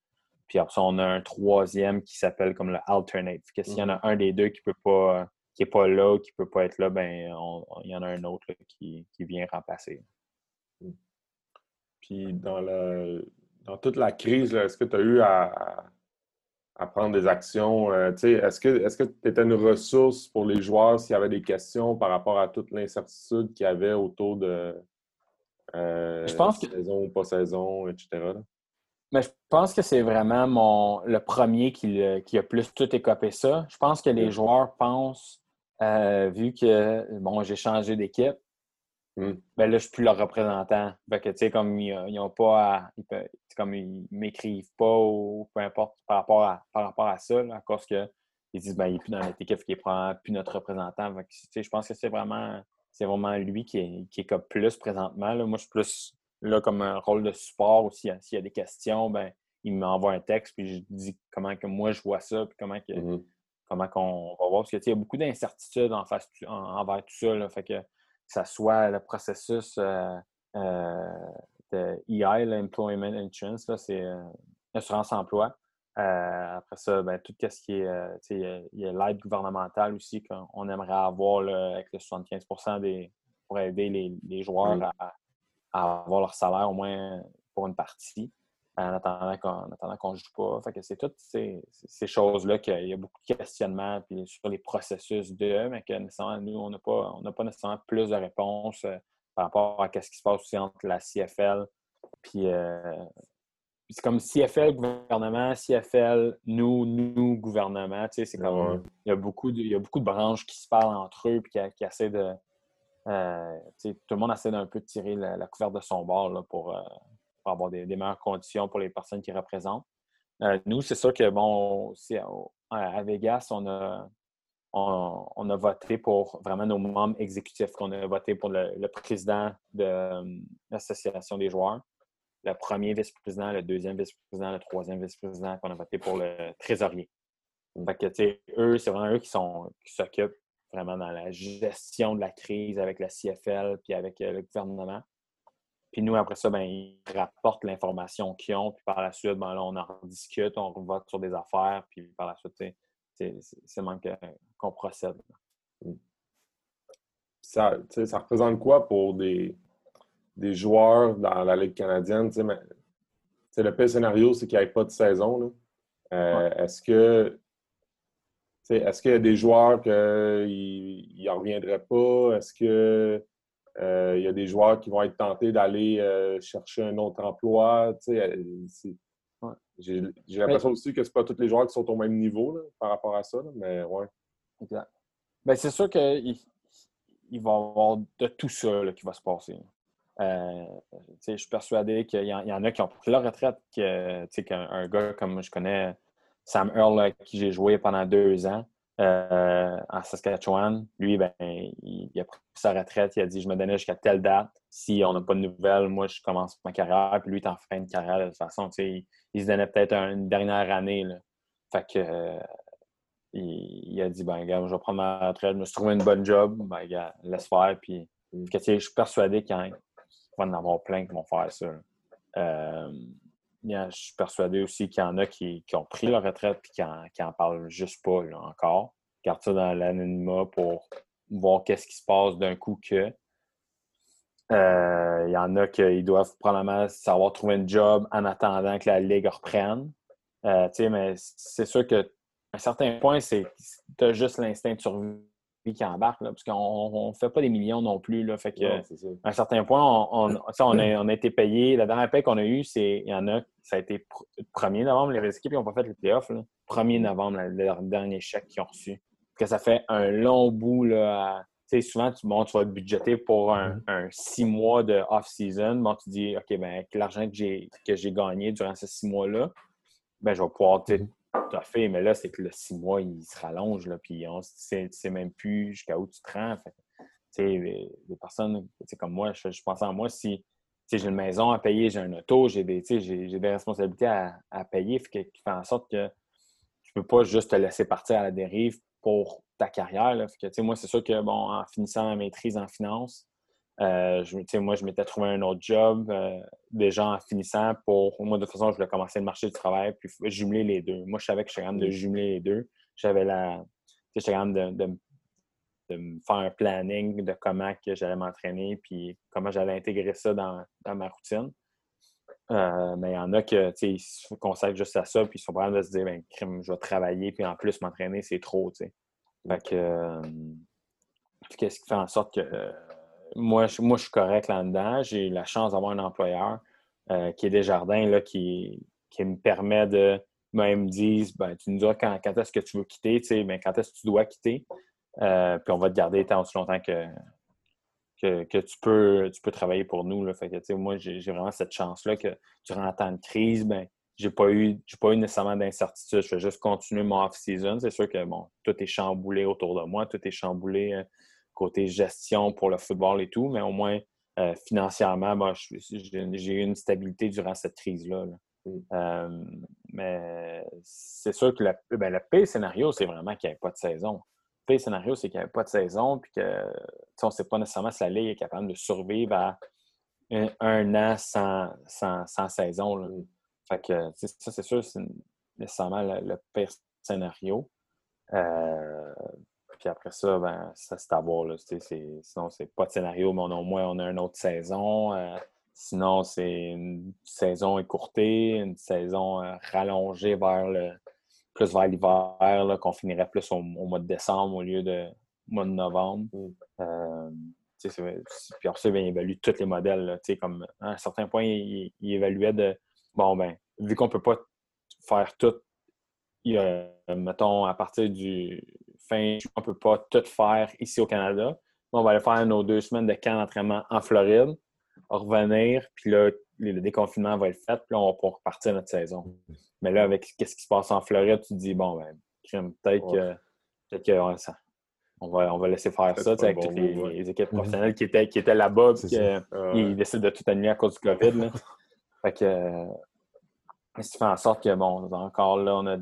Puis après ça, on a un troisième qui s'appelle comme le alternate. Fait que s'il y en a un des deux qui peut pas, qui est pas là qui peut pas être là, ben, il y en a un autre qui, vient remplacer. Mm. Puis dans, dans toute la crise, est-ce que tu as eu à, à prendre des actions. Euh, est-ce que tu étais une ressource pour les joueurs s'il y avait des questions par rapport à toute l'incertitude qu'il y avait autour de euh, je pense que... saison ou pas saison, etc.? Mais je pense que c'est vraiment mon, le premier qui, qui, a plus tout écopé ça. Je pense que les joueurs pensent, euh, vu que bon, j'ai changé d'équipe, Hmm. Ben là, je suis plus leur représentant. Fait que, tu sais, comme ils n'ont pas à, ils comme ils m'écrivent pas ou peu importe par rapport à, par rapport à ça, là, à cause que ils disent, ben, il n'est plus dans notre équipe, qui prend plus notre représentant. Fait que, tu sais, je pense que c'est vraiment, c'est vraiment lui qui est, qui est comme plus présentement. Là. Moi, je suis plus là comme un rôle de support aussi. S'il y a des questions, ben, il m'envoie un texte, puis je dis comment que moi je vois ça, puis comment que, hmm. Comment qu'on va voir. Parce que, tu sais, il y a beaucoup d'incertitudes en face, envers tout ça. Là. Fait que, que ce soit le processus euh, euh, de EI, l'Employment Insurance, c'est euh, l'assurance emploi. après ça, ben, tout ce qui est, il y a, l'aide gouvernementale aussi qu'on aimerait avoir avec le 75 des, pour aider les, joueurs à, avoir leur salaire au moins pour une partie. En attendant qu'on ne joue pas. Fait que c'est toutes ces, choses-là qu'il y a beaucoup de questionnements puis sur les processus de, mais que nous, on n'a pas, pas nécessairement plus de réponses euh, par rapport à ce qui se passe aussi entre la CFL puis euh, c'est comme CFL gouvernement, CFL nous, nous gouvernement. Tu sais, c'est comme il, y a beaucoup de, il y a beaucoup de branches qui se parlent entre eux et qui, essaient de. Euh, tu sais, tout le monde essaie d'un peu de tirer la, couverte de son bord là, pour, pour avoir des, meilleures conditions pour les personnes qui représentent. Euh, nous, c'est sûr que, bon, à Vegas, on a, voté pour vraiment nos membres exécutifs, qu'on a voté pour le, président de euh, l'association des joueurs, le premier vice-président, le deuxième vice-président, le troisième vice-président, qu'on a voté pour le trésorier. Fait que, eux, c'est vraiment eux qui sont qui s'occupent vraiment dans la gestion de la crise avec la CFL puis avec euh, le gouvernement. Puis nous, après ça, ben, ils rapportent l'information qu'ils ont. Puis par la suite, ben, là, on en discute, on vote sur des affaires. Puis par la suite, c'est même qu'on procède. Ça, ça représente quoi pour des, des joueurs dans la Ligue canadienne? Mais, le pire scénario, c'est qu'il n'y ait pas de saison. Euh, est-ce que est-ce qu'il y a des joueurs qui n'en reviendraient pas? Est-ce que il y a des joueurs qui vont être tentés d'aller euh, chercher un autre emploi. Euh, j'ai l'impression aussi que ce pas tous les joueurs qui sont au même niveau par rapport à ça. mais ouais. Ben, c'est sûr qu'il il va y avoir de tout ça qui va se passer. je suis persuadé qu'il y, en a qui ont pris leur retraite, qu'un gars comme je connais, Sam Earl, avec qui j'ai joué pendant deux ans, euh, en Saskatchewan. Lui, ben, il, a pris sa retraite. Il a dit Je me donnais jusqu'à telle date. Si on n'a pas de nouvelles, moi, je commence ma carrière. Puis lui, il est en fin de carrière de toute façon. Il, il, se donnait peut-être une dernière année. Là. Fait que. Euh, il, a dit ben, je vais prendre ma retraite. Je me suis trouvé une bonne job. Ben, gars, laisse faire. Puis, que, je suis persuadé qu'il va y en avoir plein qui vont faire ça. Euh, je suis persuadé aussi qu'il y en a qui, ont pris leur retraite et qui n'en parlent juste pas encore. Garde ça dans l'anonymat pour voir qu'est-ce qui se passe d'un coup que. Euh, il y en a qui doivent probablement savoir trouver un job en attendant que la Ligue reprenne. Euh, mais c'est sûr qu'à un certain point, c'est as juste l'instinct de survie qui embarque, là, parce qu'on ne fait pas des millions non plus. Là, fait que, à un certain point, on, on, a, été payé. La dernière paye qu'on a eue, c'est il y en a, ça a été 1er novembre, les équipes n'ont pas fait les playoffs. Là. 1er novembre, le dernier chèque qu'ils ont reçu. Que ça fait un long bout là, souvent, tu, bon, tu vas budgéter pour un, mm-hmm. six mois de off-season. Bon, tu dis, OK, ben, l'argent que j'ai, que j'ai gagné durant ces six mois-là, ben, je vais pouvoir mm-hmm tout à fait, mais là, c'est que le six mois, il se rallonge, là, puis on ne sait même plus jusqu'à où tu te rends. les, personnes comme moi, je, je pensais à moi, si j'ai une maison à payer, j'ai un auto, j'ai des, des responsabilités à, payer, qui fait en sorte que tu ne peux pas juste te laisser partir à la dérive pour ta carrière. Là. que, moi, c'est sûr que, bon, en finissant ma maîtrise en finance, euh, je, moi, je m'étais trouvé un autre job euh, déjà en finissant pour. Moi, de toute façon, je voulais commencer le marché du travail puis jumeler les deux. Moi, je savais que j'étais capable de jumeler les deux. J'avais la. J'étais capable de, de, de, me faire un planning de comment que j'allais m'entraîner puis comment j'allais intégrer ça dans, dans ma routine. Euh, mais il y en a qui se consacrent juste à ça puis ils sont prêts de se dire ben, je vais travailler puis en plus m'entraîner, c'est trop. Fait que. Qu'est-ce qui fait en sorte que moi, je, moi, je suis correct là-dedans. J'ai la chance d'avoir un employeur euh, qui est Desjardins, là, qui, qui me permet de même dire ben, tu nous dis quand, quand est-ce que tu veux quitter, tu sais, ben, quand est-ce que tu dois quitter? Euh, puis on va te garder tant aussi longtemps que, que, tu, peux, tu peux travailler pour nous. Là. Fait que, moi, j'ai vraiment cette chance-là que durant un temps de crise, ben, j'ai pas eu pas eu nécessairement d'incertitude. Je vais juste continuer mon off-season. C'est sûr que bon, tout est chamboulé autour de moi, tout est chamboulé euh, côté gestion pour le football et tout, mais au moins euh, financièrement, j'ai eu une stabilité durant cette crise-là. Mm. Euh, mais c'est sûr que le, ben, pire scénario, c'est vraiment qu'il n'y ait pas de saison. Le pire scénario, c'est qu'il n'y ait pas de saison, puis que on ne sait pas nécessairement si la Ligue est capable de survivre à un, an sans, saison. Mm. Fait que ça, c'est sûr, c'est nécessairement le, pire scénario. Euh, puis après ça, ben, ça c'est à voir. Là. Sinon, c'est pas de scénario, mais au moins, on a une autre saison. Euh, Sinon, c'est une saison écourtée, une saison rallongée vers le plus vers l'hiver, qu'on finirait plus au, mois de décembre au lieu de mois de novembre. Mm. puis après ça, il évalue tous les modèles. comme à un certain point, il, évaluait de bon ben, vu qu'on ne peut pas faire tout, mettons, à partir du fin on ne peut pas tout faire ici au Canada. On va aller faire nos deux semaines de camp d'entraînement en Floride, revenir, puis là, le déconfinement va être fait, puis là, on va pouvoir repartir notre saison. Mais là, avec ce qui se passe en Floride, tu te dis, bon, ben, peut-être que, peut que ça, on, va, on va laisser faire ça, avec toutes les, équipes mhm. professionnelles qui étaient, qui étaient là-bas, puis qu'ils décident de tout annuler à cause du COVID. fait que, ça fait en sorte que, bon, encore là, on a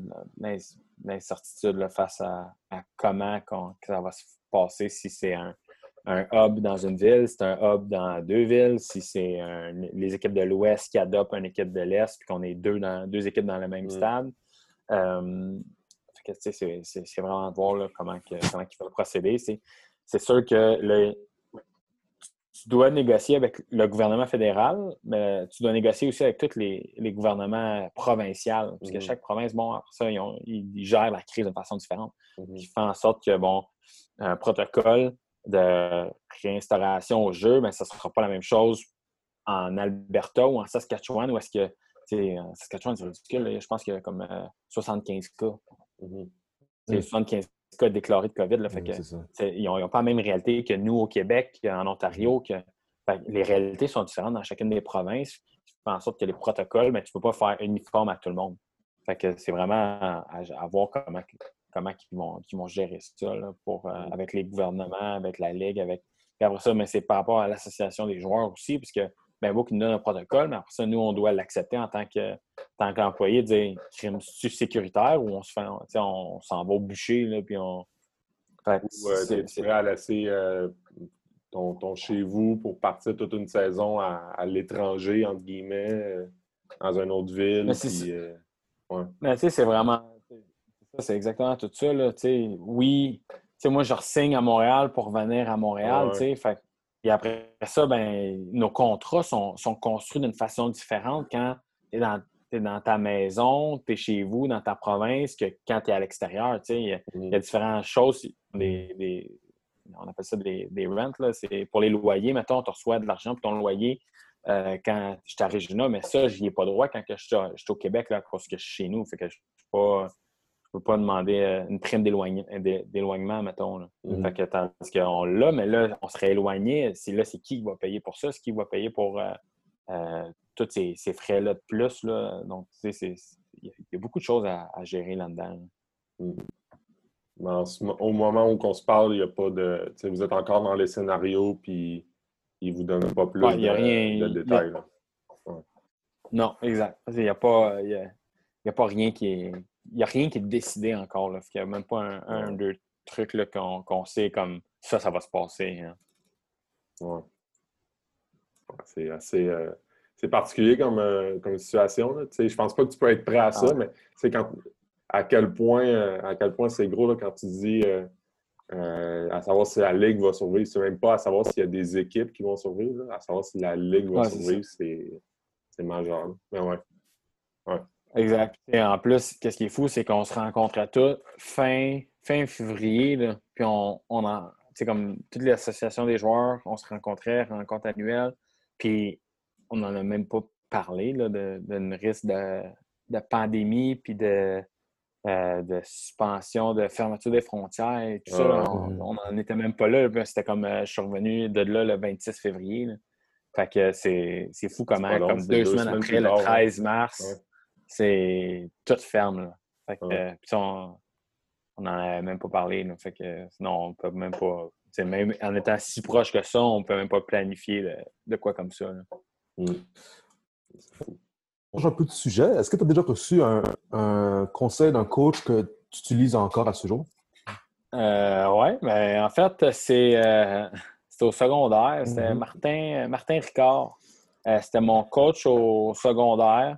l'incertitude face à, comment ça va se passer si c'est un, hub dans une ville, si c'est un hub dans deux villes, si c'est les équipes de l'Ouest qui adoptent une équipe de l'Est, puis qu'on est deux, dans, deux équipes dans le même mm. stade. Euh, c'est vraiment de voir comment, comment il faut procéder. C'est sûr que le, tu dois négocier avec le gouvernement fédéral, mais tu dois négocier aussi avec tous les, gouvernements provinciaux. Parce que mhm. chaque province, bon, ça, ils, gèrent la crise de façon différente. Mhm. Qui fait en sorte que, bon, un protocole de réinstauration au jeu, mais ça ne sera pas la même chose en Alberta ou en Saskatchewan, où est-ce que, en Saskatchewan, c'est ridicule, je pense qu'il y a comme 75 euh, cas. C'est 75 cas déclarés de COVID. Là, fait que, ils n'ont pas la même réalité que nous au Québec, en Ontario. Que, les réalités sont différentes dans chacune des provinces. Tu fais en sorte que les protocoles, mais tu ne peux pas faire uniforme à tout le monde. Fait que c'est vraiment à, voir comment, comment ils, vont, vont gérer ça pour, euh, avec les gouvernements, avec la Ligue, avec. après ça, mais c'est par rapport à l'association des joueurs aussi, puisque ben, qui nous donne un protocole, mais après ça, nous, on doit l'accepter en tant que tant qu'employé, dire crime sécuritaire ou on se fait, on s'en va au bûcher, là, puis on. c'est prêt à laisser euh, ton, chez vous pour partir toute une saison à, l'étranger, entre guillemets, euh, dans une autre ville. Mais c'est c'est vraiment. C'est exactement tout ça. Là, oui, moi, je re-signe à Montréal pour venir à Montréal. Fait et après ça, ben, nos contrats sont, construits d'une façon différente quand tu es, dans ta maison, tu es chez vous, dans ta province, que quand tu es à l'extérieur. Il y, a mm-hmm. différentes choses. on appelle ça des, des rents. C'est pour les loyers. Mettons, tu reçois de l'argent pour ton loyer euh, quand je suis à Regina, mais ça, je n'y ai pas droit quand je suis, au Québec, là, parce que je suis chez nous. Fait que je ne pas peux pas demander euh, une prime d'éloignement, mettons. Là. Mm-hmm. que, qu'on l'a, mais là, on serait éloigné. C'est là, c'est qui qui va payer pour ça? C'est qui va payer pour euh, euh, tous ces, frais-là de plus? Là? Donc, tu sais, il y a beaucoup de choses à, gérer là-dedans. Mm-hmm. au moment où on se parle, il n'y a pas de. Vous êtes encore dans les scénarios, puis ils ne vous donnent pas plus de, rien, détails. Non, exact. Il n'y a, pas, a pas rien qui est il n'y a rien qui est décidé encore. Là. Il n'y a même pas un, ou deux trucs qu'on sait comme ça, ça va se passer. Hein. C'est assez euh, c'est particulier comme, euh, comme situation. Là. Je pense pas que tu peux être prêt à ça, ah. mais c'est quand à quel point euh, à quel point c'est gros là, quand tu dis à savoir si la Ligue va survivre. C'est même pas à savoir s'il y a des équipes qui vont survivre. À savoir si la Ligue va survivre, c'est majeur. Mais ouais. ouais. Exact. Et en plus, qu'est-ce qui est fou, c'est qu'on se rencontre à tous fin, fin février, puis on, on en, c'est comme toutes les associations des joueurs, on se rencontrait, rencontre annuelle, puis on n'en a même pas parlé d'un risque de, de, pandémie, puis de, euh, de suspension, de fermeture des frontières et tout ça. On n'en était même pas là. C'était comme euh, je suis revenu de là le 26 février. Fait que c'est fou comment, comme deux, semaines, après, le 13 mars, c'est tout ferme. Fait que, on n'en avait même pas parlé. Fait que, sinon, on peut même pas. Même en étant si proche que ça, on ne peut même pas planifier de, quoi comme ça. Mmh. Change un peu de sujet. Est-ce que tu as déjà reçu un, conseil d'un coach que tu utilises encore à ce jour? Euh, oui, mais en fait, c'est euh, au secondaire. C'était mmh Martin, Martin Ricard. Euh, c'était mon coach au secondaire.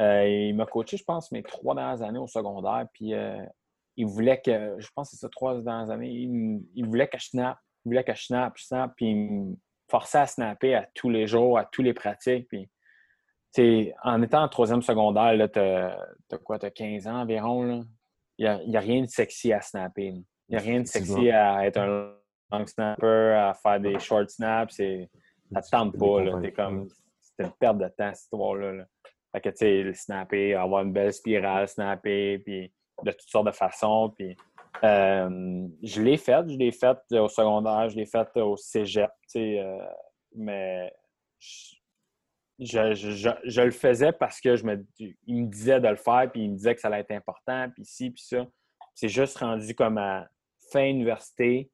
Euh, il m'a coaché, je pense, mes trois dernières années au secondaire. Puis euh, il voulait que, je pense que c'est ça, trois dernières années, il, voulait que je snap. Il voulait que je snap, je snap. Puis il forçais à snapper à tous les jours, à tous les pratiques. Puis, en étant en troisième secondaire, tu as, quoi, tu as 15 ans environ. Il n'y a, a, rien de sexy à snapper. Il n'y a rien de sexy à être un long snapper, à faire des short snaps. Ça ne te tente pas. Comme c'est une perte de temps, cette histoire-là. Fait que, tu sais, snapper, avoir une belle spirale, snapper, puis de toutes sortes de façons. Puis, euh, je l'ai faite, je l'ai faite au secondaire, je l'ai faite au cégep, tu sais, euh, mais je, je, le faisais parce que je me, il me disait de le faire, puis il me disait que ça allait être important, puis ci, puis ça. C'est juste rendu comme à fin université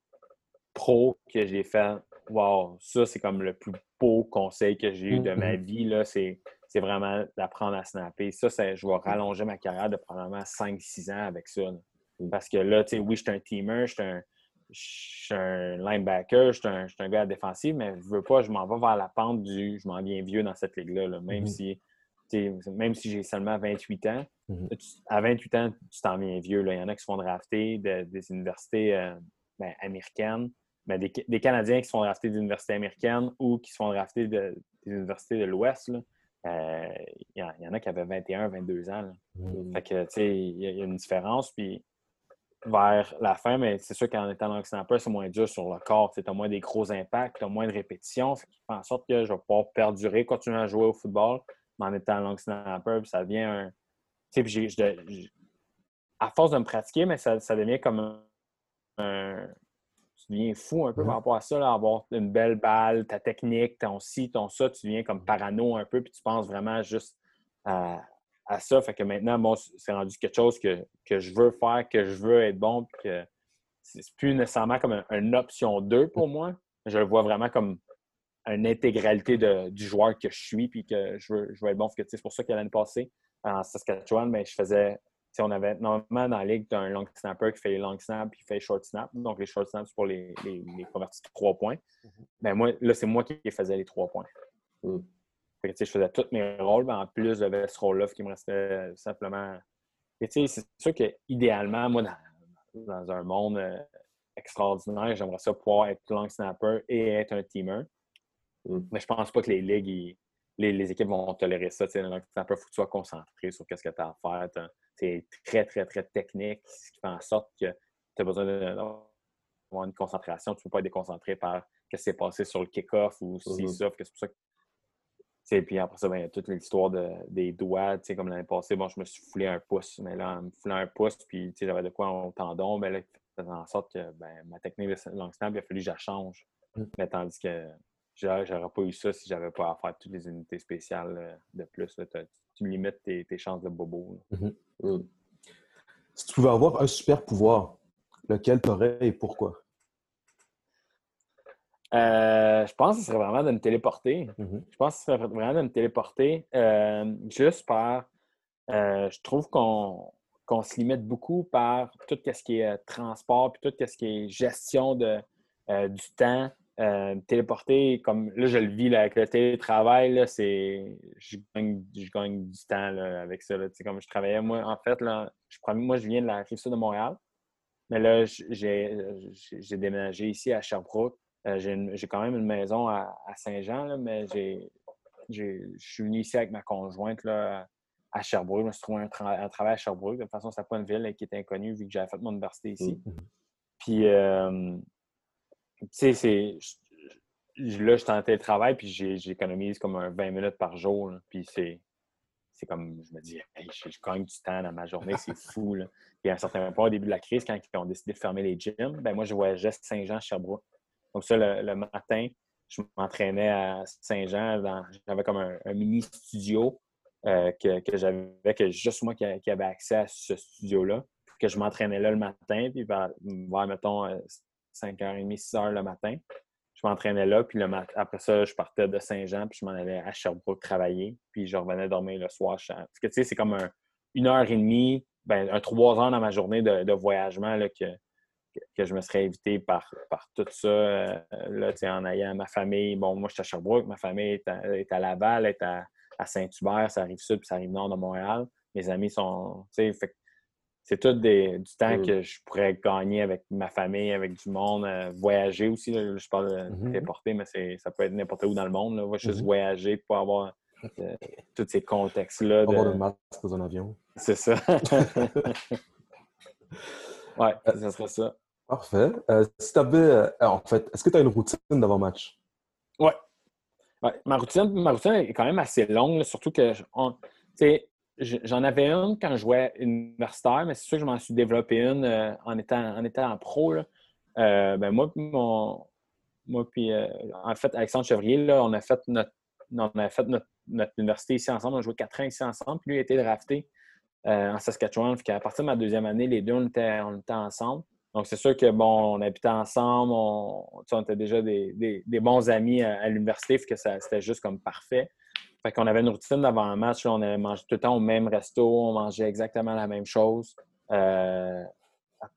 pro que j'ai fait. Wow, ça, c'est comme le plus beau conseil que j'ai eu de ma mm-hmm. vie. Là, c'est, vraiment d'apprendre à snapper. Ça, je vais rallonger ma carrière de probablement 5-6 ans avec ça. Parce que là, tu sais, oui, je suis un teamer, je suis un, linebacker, je suis un, un, gars défensif, mais je veux pas, je m'en vais vers la pente du je m'en viens vieux dans cette ligue-là. même, mm-hmm. si, même si j'ai seulement 28 ans. Mm-hmm. à 28 ans, tu t'en viens vieux. Là. Il y en a qui se font drafter des universités euh, ben, américaines mais des, Canadiens qui se font drafter d'universités américaines ou qui se font drafter de, des universités de l'Ouest, il y, en a qui avaient 21, 22 ans. Mmh. Fait que, tu sais, il y, a une différence. Puis vers la fin, mais c'est sûr qu'en étant snapper, c'est moins dur sur le corps. Tu as moins des gros impacts, tu as moins de répétitions. Fait fait en sorte que je vais pouvoir perdurer, continuer à jouer au football, mais en étant long snapper, puis ça devient un. Tu sais, à force de me pratiquer, mais ça, ça devient comme un tu deviens fou un peu par rapport à ça, avoir une belle balle, ta technique, ton ci, ton ça, tu deviens comme parano un peu, puis tu penses vraiment juste à, ça. Fait que maintenant, bon, c'est rendu quelque chose que, je veux faire, que je veux être bon, puis que c'est plus nécessairement comme une option 2 pour moi. Je le vois vraiment comme une intégralité du joueur que je suis, puis que je veux, je veux être bon. C'est pour ça que l'année passée, en Saskatchewan, mais ben, je faisais on avait normalement dans la ligue, tu as un long snapper qui fait les long snaps et qui fait les short snaps. Donc, les short snaps, c'est pour les, les, les convertis de trois points. Mm-hmm. Ben, moi, là, c'est moi qui faisais les trois points. Mm. je faisais tous mes rôles, mais en plus, j'avais ce rôle-là qui me restait simplement. c'est sûr qu'idéalement, moi, dans, un monde euh, extraordinaire, j'aimerais ça pouvoir être long snapper et être un teamer. Mm. Mais je pense pas que les ligues, les, équipes vont tolérer ça. Long snapper, il faut que tu sois concentré sur ce que tu as à faire c'est très, très, très technique, ce qui fait en sorte que tu as besoin d'avoir une concentration. Tu ne peux pas être déconcentré par ce qui s'est passé sur le kick-off ou si mm-hmm. ça. C'est pour ça que. puis après ça, ben, il y a toute l'histoire de, des doigts. Comme l'année passée, bon, je me suis foulé un pouce, mais là, en me foulant un pouce, puis j'avais de quoi au tendon, ben, là, faisait en sorte que ben, ma technique de long snap, il a fallu que je la change. Mm. Mais tandis que j'aurais pas eu ça si j'avais pas à faire toutes les unités spéciales euh, de plus. tu limites tes, chances de bobo. Mm-hmm. Mm. Si tu pouvais avoir un super pouvoir, lequel tu aurais et pourquoi? Euh, je pense que ce serait vraiment de me téléporter. Mm-hmm. Je pense que ce serait vraiment de me téléporter euh, juste par. je trouve qu'on se limite beaucoup par tout ce qui est transport, puis tout ce qui est gestion de, du temps. Euh, téléporter, comme là, je le vis avec le télétravail, c'est je gagne, je gagne, du temps avec ça. comme je travaillais, moi, en fait, là, je, moi, je viens de la rive sud de Montréal, mais là, j'ai déménagé ici à Sherbrooke. Euh, j'ai quand même une maison à, Saint-Jean, mais je suis venu ici avec ma conjointe là, à Sherbrooke. Je me suis trouvé un, travail à Sherbrooke. De toute façon, c'est pas une ville qui est inconnue vu que j'avais fait mon université ici. Mm-hmm. Puis, euh, tu sais, Là, je suis en télétravail, puis j'économise comme un 20 minutes par jour. puis c'est. C'est comme, je me dis, je, gagne du temps dans ma journée, c'est fou. Là. Puis à un certain point, au début de la crise, quand ils ont décidé de fermer les gyms, ben moi, je voyageais Saint-Jean, Sherbrooke. Donc, ça, le, matin, je m'entraînais à Saint-Jean. J'avais comme un, mini studio euh, que, j'avais, que juste moi qui, avait accès à ce studio-là. Que je m'entraînais là le matin, puis vers, mettons, euh, 5h30, 6h le matin. Je m'entraînais là, puis le après ça, je partais de Saint-Jean, puis je m'en allais à Sherbrooke travailler, puis je revenais dormir le soir. Parce que tu sais, c'est comme une heure et demie, ben, un trois heures dans ma journée de, voyagement là, que, que je me serais évité par, par tout ça. Euh, là, en ayant ma famille. Bon, moi, je suis à Sherbrooke, ma famille est à, est à Laval, est à, Saint-Hubert, ça arrive sud, puis ça arrive nord de Montréal. Mes amis sont. Fait, c'est tout des, du temps Mm. que je pourrais gagner avec ma famille, avec du monde, euh, voyager aussi. là. je parle de Mhm. déporter, mais c'est, ça peut être n'importe où dans le monde. Là. Ouais, juste Mhm. voyager pour avoir euh, tous ces contextes-là. Avoir de- le masque dans un avion. C'est ça. ouais, ça serait ça. Parfait. Euh, si tu avais. en fait, est-ce que tu as une routine d'avant-match? Ouais. Ouais, Ma, routine, ma routine est quand même assez longue, là, surtout que on- j'en avais une quand je jouais universitaire, mais c'est sûr que je m'en suis développé une euh, en, étant, en étant pro. là. Euh, ben moi, mon, moi puis euh, en fait, Alexandre Chevrier, là, on a fait notre, on a fait notre, notre université ici ensemble. On a joué quatre ans ici ensemble. Puis lui a été drafté en Saskatchewan. Puis à partir de ma deuxième année, les deux, on était, ensemble. Donc, c'est sûr que, bon, on habitait ensemble, on, on était déjà des, des- bons amis à, à l'université, que c'était juste comme parfait. Fait qu'on avait une routine d'avant un match, on avait mangé tout le temps au même resto, on mangeait exactement la même chose. Euh,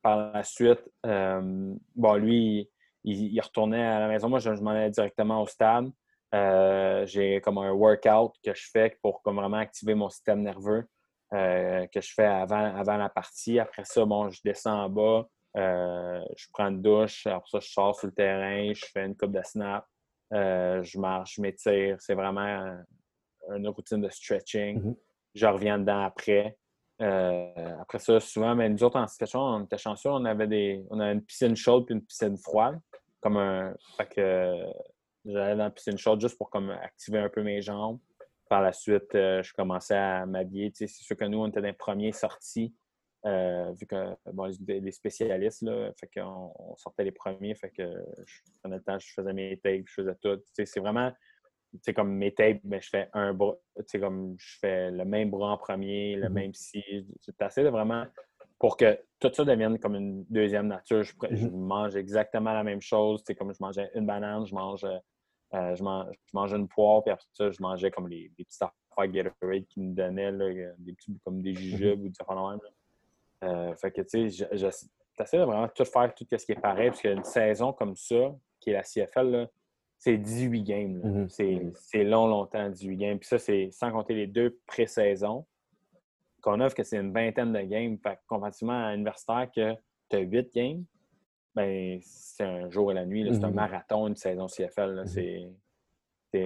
par la suite, euh, bon, lui, il, retournait à la maison. Moi, je, je m'en allais directement au stade. Euh, j'ai comme un workout que je fais pour comme vraiment activer mon système nerveux que je fais avant, avant la partie. Après ça, bon, je descends en bas, je prends une douche, après ça, je sors sur le terrain, je fais une coupe de snap, je marche, je m'étire. C'est vraiment une routine de stretching. Mhm. Je reviens dedans après. Euh, après ça, souvent, mais nous autres, en Saskatchewan, on était chanceux, on avait, des, on avait une piscine chaude puis une piscine froide. Comme un. Fait que euh, j'allais dans la piscine chaude juste pour comme activer un peu mes jambes. Par la suite, euh, je commençais à m'habiller. Tu sais, c'est sûr que nous, on était dans les premiers sortis, vu que bon, les, spécialistes, là, fait qu'on on sortait les premiers, fait que je prenais le temps, je faisais mes tapes, je faisais tout. Tu sais, c'est vraiment, sais, comme mes tapes, ben, je fais un bras, tu sais, comme je fais le même bras en premier, le Mhm. même si. C'est de vraiment pour que tout ça devienne comme une deuxième nature. Je, Mhm. mange exactement la même chose. Tu sais, comme je mangeais une banane, je mange, euh, je, mange, je mangeais une poire, puis après ça, je mangeais comme les, les petites affaires Gatorade qu'ils me donnaient, là, euh, des petits comme des jujubes ou des affaires de même. Euh, fait que, tu sais, je- je- j'essaie de vraiment tout faire, tout ce qui est pareil, parce qu'une saison comme ça, qui est la CFL, là, c'est 18 games. Mhm. C'est long, longtemps, 18 games. Puis ça, c'est sans compter les deux pré-saisons qu'on offre que c'est une vingtaine de games. Fait que comparativement à l'universitaire que tu as 8 games, ben c'est un jour et la nuit. C'est un Mhm. marathon, une saison CFL. Mhm.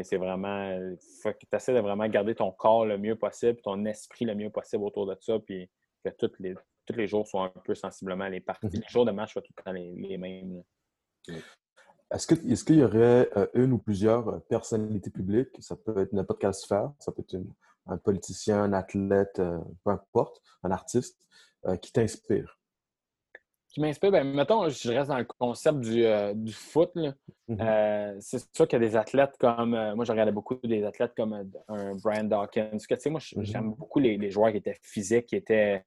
C'est- vraiment. Faut que tu essaies de vraiment garder ton corps le mieux possible, ton esprit le mieux possible autour de ça, puis que tous les, tous les jours soient un peu sensiblement les parties. Mhm. Les jours de match soient tout le temps les, les mêmes. là. Est-ce qu'il y aurait euh, une ou plusieurs euh, personnalités publiques, ça peut être n'importe quelle sphère, ça peut être une- un politicien, un athlète, euh, peu importe, un artiste, qui t'inspire? qui m'inspire, ben, mettons, je reste dans le concept du, euh, du foot. Mhm. Euh, c'est sûr qu'il y a des athlètes comme. euh, moi, je regardais beaucoup des athlètes comme un Brian Dawkins. Que, tu sais, moi, Mhm. j'aime beaucoup les, les joueurs qui étaient physiques, qui étaient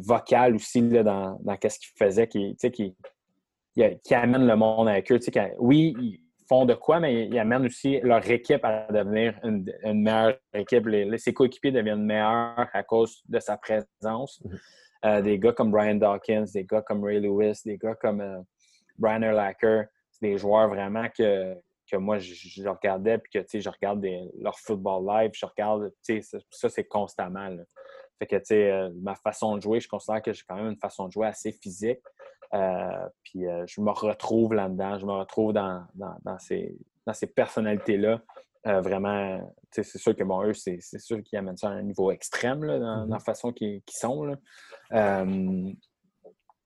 vocales aussi là, dans, dans ce qu'ils faisaient, qui, tu sais, qui, qui, amènent le monde avec eux. Tu sais, oui, ils font de quoi, mais ils amènent aussi leur équipe à devenir une, une meilleure équipe. Les, les- ses coéquipiers deviennent meilleurs à cause de sa présence. Mhm. Euh, des gars comme Brian Dawkins, des gars comme Ray Lewis, des gars comme euh, Brian Urlacher, c'est des joueurs vraiment que, que moi, je, je regardais, puis que, tu sais, je regarde des- leur football live, je regarde, tu sais, ça, ça, c'est constamment, là. Fait que, tu sais, euh, ma façon de jouer, je considère que j'ai quand même une façon de jouer assez physique. Euh, puis euh, je me retrouve là-dedans, je me retrouve dans, dans, dans ces, dans ces personnalités-là. Euh, vraiment, c'est sûr que bon, eux, c'est sûr qu'ils amènent ça à un niveau extrême là, dans, dans la façon qu'ils sont. Là. Euh,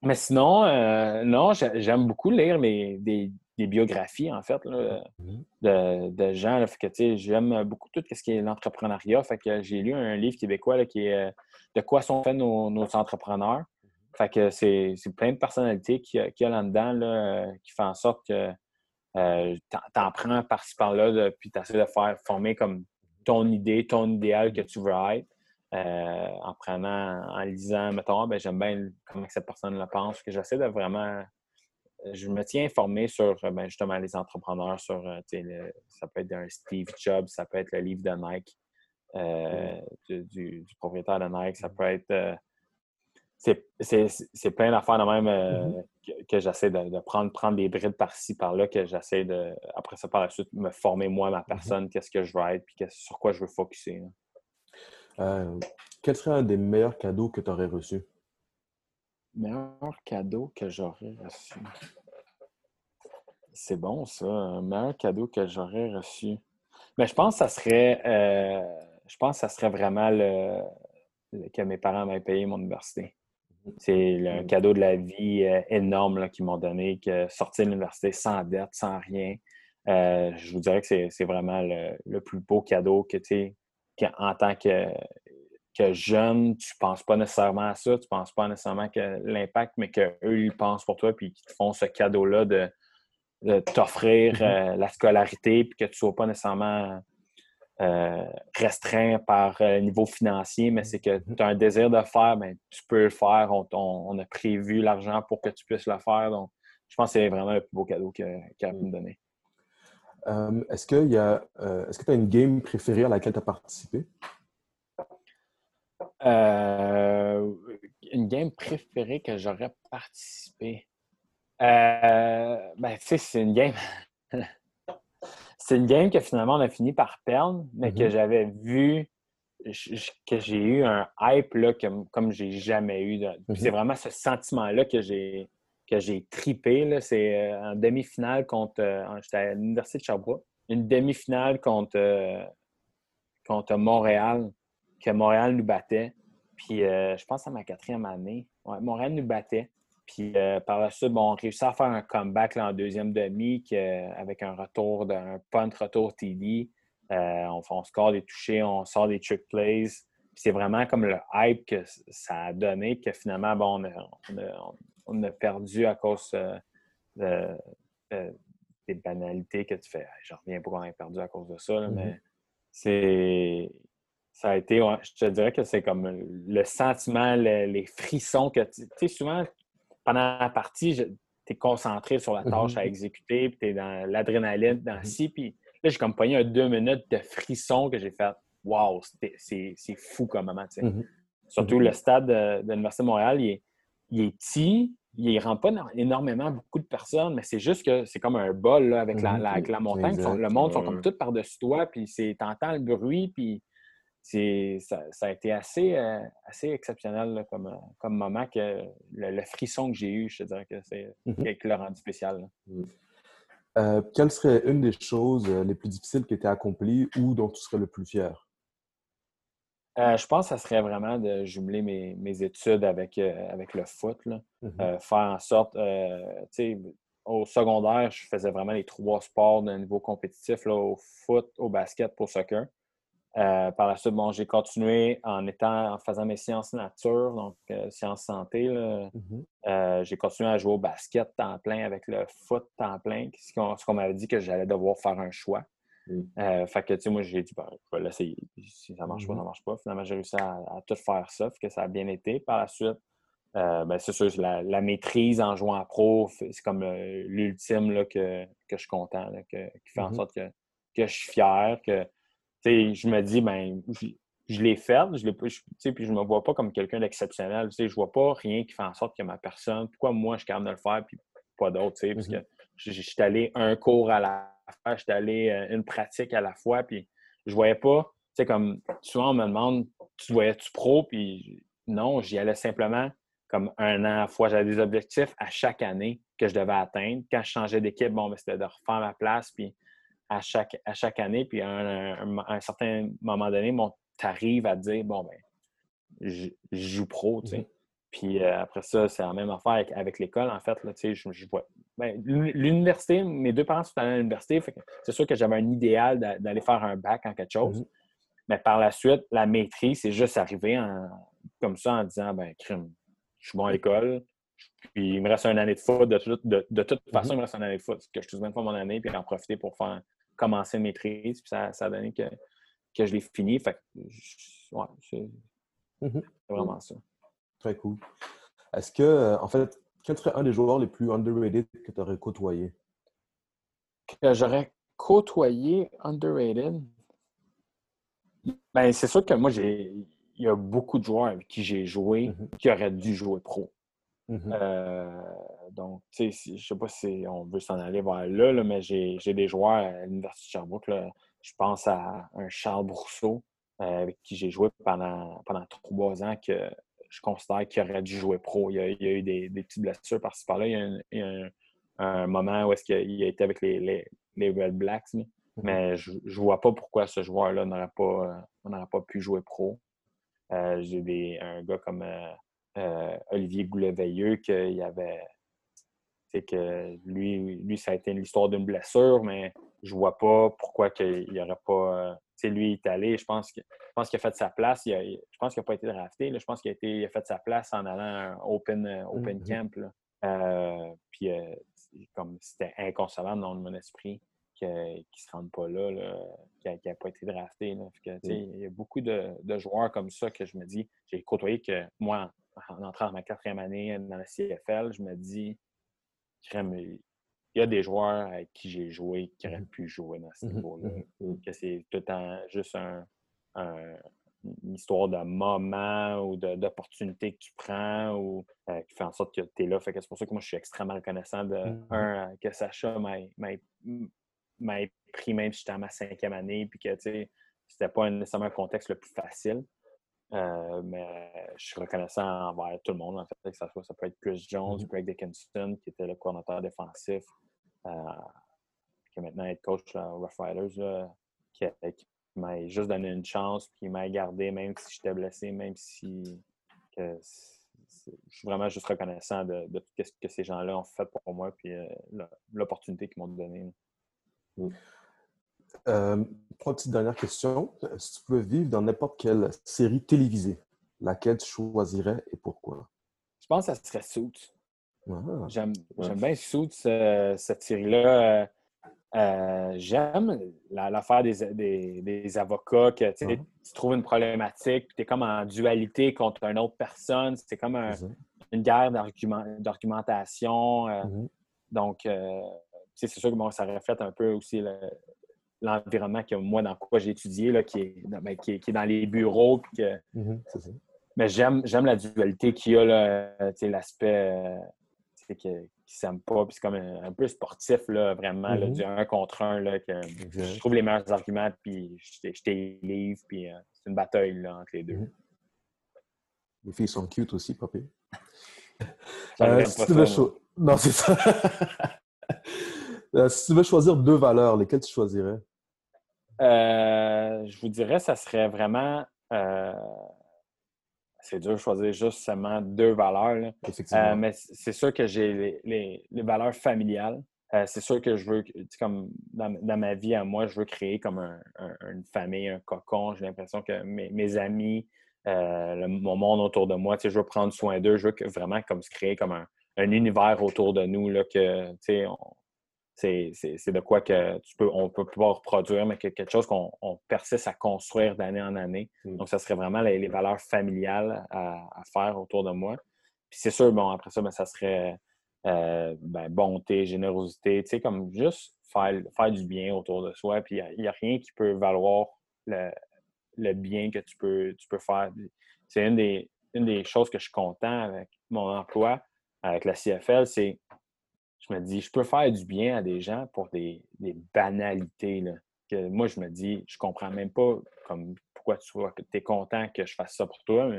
mais sinon, euh, non, j'ai- j'aime beaucoup lire les, des, des biographies, en fait, là, Mhm. de, de gens. Là. Fait que, tu sais, j'aime beaucoup tout ce qui est l'entrepreneuriat. Fait que j'ai lu un livre québécois qui est De quoi sont faits nos, nos entrepreneurs. Fait que c'est plein de personnalités qu'il y a, qu'il y a là-dedans là, euh, qui font en sorte que euh, t'en- prends par-ci par-là, puis tu essaies de faire former comme ton idée, ton idéal que tu veux être. euh, en prenant, en lisant, mettons, Ah, ben, j'aime bien comment cette personne le pense, que j'essaie de vraiment je me tiens informé sur euh, ben, justement les entrepreneurs, sur euh, tu sais, le- ça peut être un Steve Jobs, ça peut être le livre de Nike, euh, du, du- du propriétaire de Nike, ça peut être. C'est- plein d'affaires de même euh, Mhm. que, que j'essaie de, de prendre, prendre des brides par-ci, par-là, que j'essaie de, après ça, par la suite, me former moi, ma personne, qu'est-ce que je veux être, puis sur quoi je veux focuser. là. Euh, quel serait un des meilleurs cadeaux que tu aurais reçu? Meilleur cadeau que j'aurais reçu. C'est bon, ça. Un meilleur cadeau que j'aurais reçu. Mais je pense que ça serait. Euh, je pense que ça serait vraiment le, que mes parents m'aient payé mon université. C'est un cadeau de la vie euh, énorme qu'ils m'ont donné, que sortir de l'université sans dette, sans rien. Euh, je vous dirais que c'est vraiment le, plus beau cadeau que tu en tant que, que jeune, tu ne penses pas nécessairement à ça, tu ne penses pas nécessairement que l'impact, mais qu'eux, ils pensent pour toi, puis qu'ils te font ce cadeau-là de, t'offrir mm-hmm. euh, la scolarité, puis que tu ne sois pas nécessairement euh, restreint par le niveau financier, mais c'est que mm-hmm. tu as un désir de faire, ben, tu peux le faire. On, a prévu l'argent pour que tu puisses le faire. Donc, je pense que c'est vraiment le plus beau cadeau qu'elle a pu me donner. Euh, est-ce que tu as une game préférée à laquelle tu as participé? Euh, une game préférée que j'aurais participé? Euh, ben, tu sais, c'est une game. c'est une game que finalement on a fini par perdre, mais que mm-hmm. j'avais vu, que j'ai eu un hype là, comme, comme j'ai jamais eu. C'est mm-hmm. vraiment ce sentiment-là que j'ai que j'ai tripé. C'est euh, en demi-finale contre. J'étais à l'Université de Sherbrooke. Une demi-finale contre, contre Montréal que Montréal nous battait. Puis euh, je pense à ma quatrième année. Montréal nous battait. Puis euh, par la suite, bon, on réussit à faire un comeback en deuxième demi avec un retour d'un punt retour TD. Euh, on, on, score des touchés, on sort des trick plays. c'est vraiment comme le hype que ça a donné que finalement, bon, on, a, perdu à cause de, des banalités que tu fais. Je reviens pourquoi on a perdu à cause de ça, mm-hmm. mais c'est ça a été, je te dirais que c'est comme le sentiment, les frissons que tu sais, souvent, pendant la partie, tu es concentré sur la tâche à exécuter, puis tu es dans l'adrénaline, dans mm ci, puis là, j'ai comme pogné un deux minutes de frissons que j'ai fait. Wow, c'est fou comme moment. Mm-hmm. Surtout mm-hmm. le stade de, l'Université de Montréal, il est, il est petit, il ne rend pas énormément beaucoup de personnes, mais c'est juste que c'est comme un bol avec, la, la, montagne. Le monde sont comme tout par-dessus toi, puis tu entends le bruit, puis ça, ça, a été assez, euh, assez exceptionnel comme, euh, comme moment que le, frisson que j'ai eu, je te dirais que c'est mmh qui l'a rendu spécial. Mmh. Euh, quelle serait une des choses les plus difficiles qui étaient accomplies ou dont tu serais le plus fier? je pense que ça serait vraiment de jumeler mes, mes études avec, avec le foot. Là. Mmh faire en sorte, au secondaire, je faisais vraiment les trois sports d'un niveau compétitif, là, au foot, au basket, au soccer. Euh, par la suite, bon, j'ai continué en étant en faisant mes sciences nature, donc euh, sciences santé. Mm-hmm. Euh, j'ai continué à jouer au basket temps plein avec le foot temps plein, ce qu'on m'avait dit que j'allais devoir faire un choix. Mm. fait que, tu sais, moi, j'ai dit, ben, je vais l'essayer. Si ça marche pas, ça mm-hmm. marche pas. Finalement, j'ai réussi à, tout faire ça, que ça a bien été. Par la suite, ben, c'est sûr, la, maîtrise en jouant à pro, c'est comme l'ultime que, que je suis content, qui fait en sorte que, que je suis fier, que je me dis, ben, je, l'ai fait, je l'ai, puis je me vois pas comme quelqu'un d'exceptionnel. Je ne vois pas rien qui fait en sorte que ma personne, pourquoi moi je suis capable de le faire, puis pas d'autres, parce que mm-hmm. je, suis allé un cours à la fois, je suis allé euh, une pratique à la fois, puis je voyais pas, tu sais, comme souvent on me demande, tu voyais-tu pro, puis non, j'y allais simplement comme un an à la fois. J'avais des objectifs à chaque année que je devais atteindre. Quand je changeais d'équipe, bon, ben, c'était de refaire ma place, puis à chaque, à chaque année. Puis à un, certain moment donné, tu arrives à dire, bon, ben, je, joue pro, tu sais. Mm-hmm. Puis euh, après ça, c'est la même affaire avec, l'école, en fait. Là, je, je vois. Ben, l'université, mes deux parents sont allés à l'université. C'est sûr que j'avais un idéal d'aller faire un bac en quelque chose. Mm-hmm. Mais par la suite, la maîtrise, c'est juste arrivé comme ça en disant, ben, crime, je suis bon à l'école. Puis il me reste une année de foot. De, de, toute façon, mm-hmm. il me reste une année de foot. Que je suis même pas mon année, puis en profiter pour faire commencer une maîtrise, puis ça, ça a donné que, que je l'ai fini. Fait ouais, c'est mhm. vraiment ça. Très cool. Est-ce que, en fait, quel serait un des joueurs les plus underrated que tu aurais côtoyé? Que j'aurais côtoyé underrated? Ben, c'est sûr que moi, j'ai. Il y a beaucoup de joueurs avec qui j'ai joué mhm. qui auraient dû jouer pro. Mhm. Euh, donc, tu sais, je sais pas si on veut s'en aller vers là, mais j'ai des joueurs à l'Université de Sherbrooke. Je pense à un Charles Brousseau euh, avec qui j'ai joué pendant, pendant trois ans que je considère qu'il aurait dû jouer pro. Il y a, il y a eu des, des, petites blessures par-ci par-là. Il y a, un, un, moment où est-ce qu'il a été avec les, les, les Red Blacks. Mhm. Mais je ne vois pas pourquoi ce joueur-là n'aurait pas, n'aurait pas pu jouer pro. Euh, j'ai un gars comme euh, euh, Olivier Goulet-Veilleux qu'il avait. C'est que lui, lui, ça a été l'histoire d'une blessure, mais je vois pas pourquoi il n'y aurait pas. sais, lui, il est allé. Je pense qu'il a fait sa place. je pense qu'il n'a pas été drafté. Je pense qu'il a, été, a fait sa place en allant à un open, open mm-hmm. camp. puis, comme c'était inconcevable dans mon esprit qui ne se rendent pas là, qui n'a pas été drafté. Là. Il y a beaucoup de, joueurs comme ça que je me dis, j'ai côtoyé que moi, en entrant dans ma quatrième année dans la CFL, je me dis, il y a des joueurs avec qui j'ai joué qui auraient mm-hmm. pu jouer dans ce mm-hmm. niveau-là. Mm-hmm. Que c'est tout le temps juste un, une histoire de moment ou d'opportunité que tu prends ou euh, qui fait en sorte que tu es là. Fait que c'est pour ça que moi, je suis extrêmement reconnaissant de, un, que Sacha m'ait m'a pris même si j'étais à ma cinquième année, puis que, tu sais, c'était pas nécessairement un contexte le plus facile. Euh, mais je suis reconnaissant envers tout le monde, en fait, que ça, soit, ça peut être Chris Jones, mm-hmm. Greg Dickinson, qui était le coordinateur défensif, euh, qui est maintenant coach à Rough Riders, qui, m'a juste donné une chance, puis qui m'a gardé même si j'étais blessé, même si. Que je suis vraiment juste reconnaissant de, tout ce que ces gens-là ont fait pour moi, puis euh, l'opportunité qu'ils m'ont donnée. Euh, trois petites dernières questions. Si tu pouvais vivre dans n'importe quelle série télévisée, laquelle tu choisirais et pourquoi? Je pense que ça serait Suits. Ah, j'aime bien Suits, cette série-là. Euh, j'aime l'affaire des, des, avocats, que ah. tu trouves une problématique, puis tu es comme en dualité contre une autre personne. C'est comme une guerre d'argumentation. Euh, mm-hmm. Donc, c'est sûr que ça reflète un peu aussi l'environnement que moi, dans quoi j'ai étudié, là, qui, est, ben, qui, est, dans les bureaux. Mm-hmm, mais j'aime, la dualité qu'il y a, l'aspect euh, qui ne s'aime pas. Puis c'est comme un, peu sportif, là, vraiment, mm-hmm. du un contre un. Là, que je trouve les meilleurs arguments, puis je, t'ai livre, puis euh, c'est une bataille là, entre les deux. Mm-hmm. Les filles sont cute aussi. Euh, non, c'est ça. Euh, si tu veux choisir deux valeurs, lesquelles tu choisirais? Euh, je vous dirais, ça serait vraiment. Euh, c'est dur de choisir juste seulement deux valeurs. mais c'est sûr que j'ai les, valeurs familiales. c'est sûr que je veux, comme dans, ma vie à moi, je veux créer comme une famille, un cocon. J'ai l'impression que mes, amis, mon monde autour de moi, je veux prendre soin d'eux. Je veux vraiment comme se créer comme un, univers autour de nous, là, que on, c'est de quoi que tu peux, on peut pouvoir reproduire, mais quelque chose qu'on persiste à construire d'année en année. Mm. Donc, ça serait vraiment les, valeurs familiales à, faire autour de moi. Puis c'est sûr, bon, après ça, ben, ça serait euh, ben, bonté, générosité, tu sais, comme juste faire, faire du bien autour de soi. Puis il n'y a, rien qui peut valoir le, bien que tu peux, tu peux faire. C'est une des, une des choses que je suis content avec mon emploi, avec la CFL, c'est je me dis, je peux faire du bien à des gens pour des, banalités. Là, que moi, je me dis, je comprends même pas comme pourquoi tu es content que je fasse ça pour toi.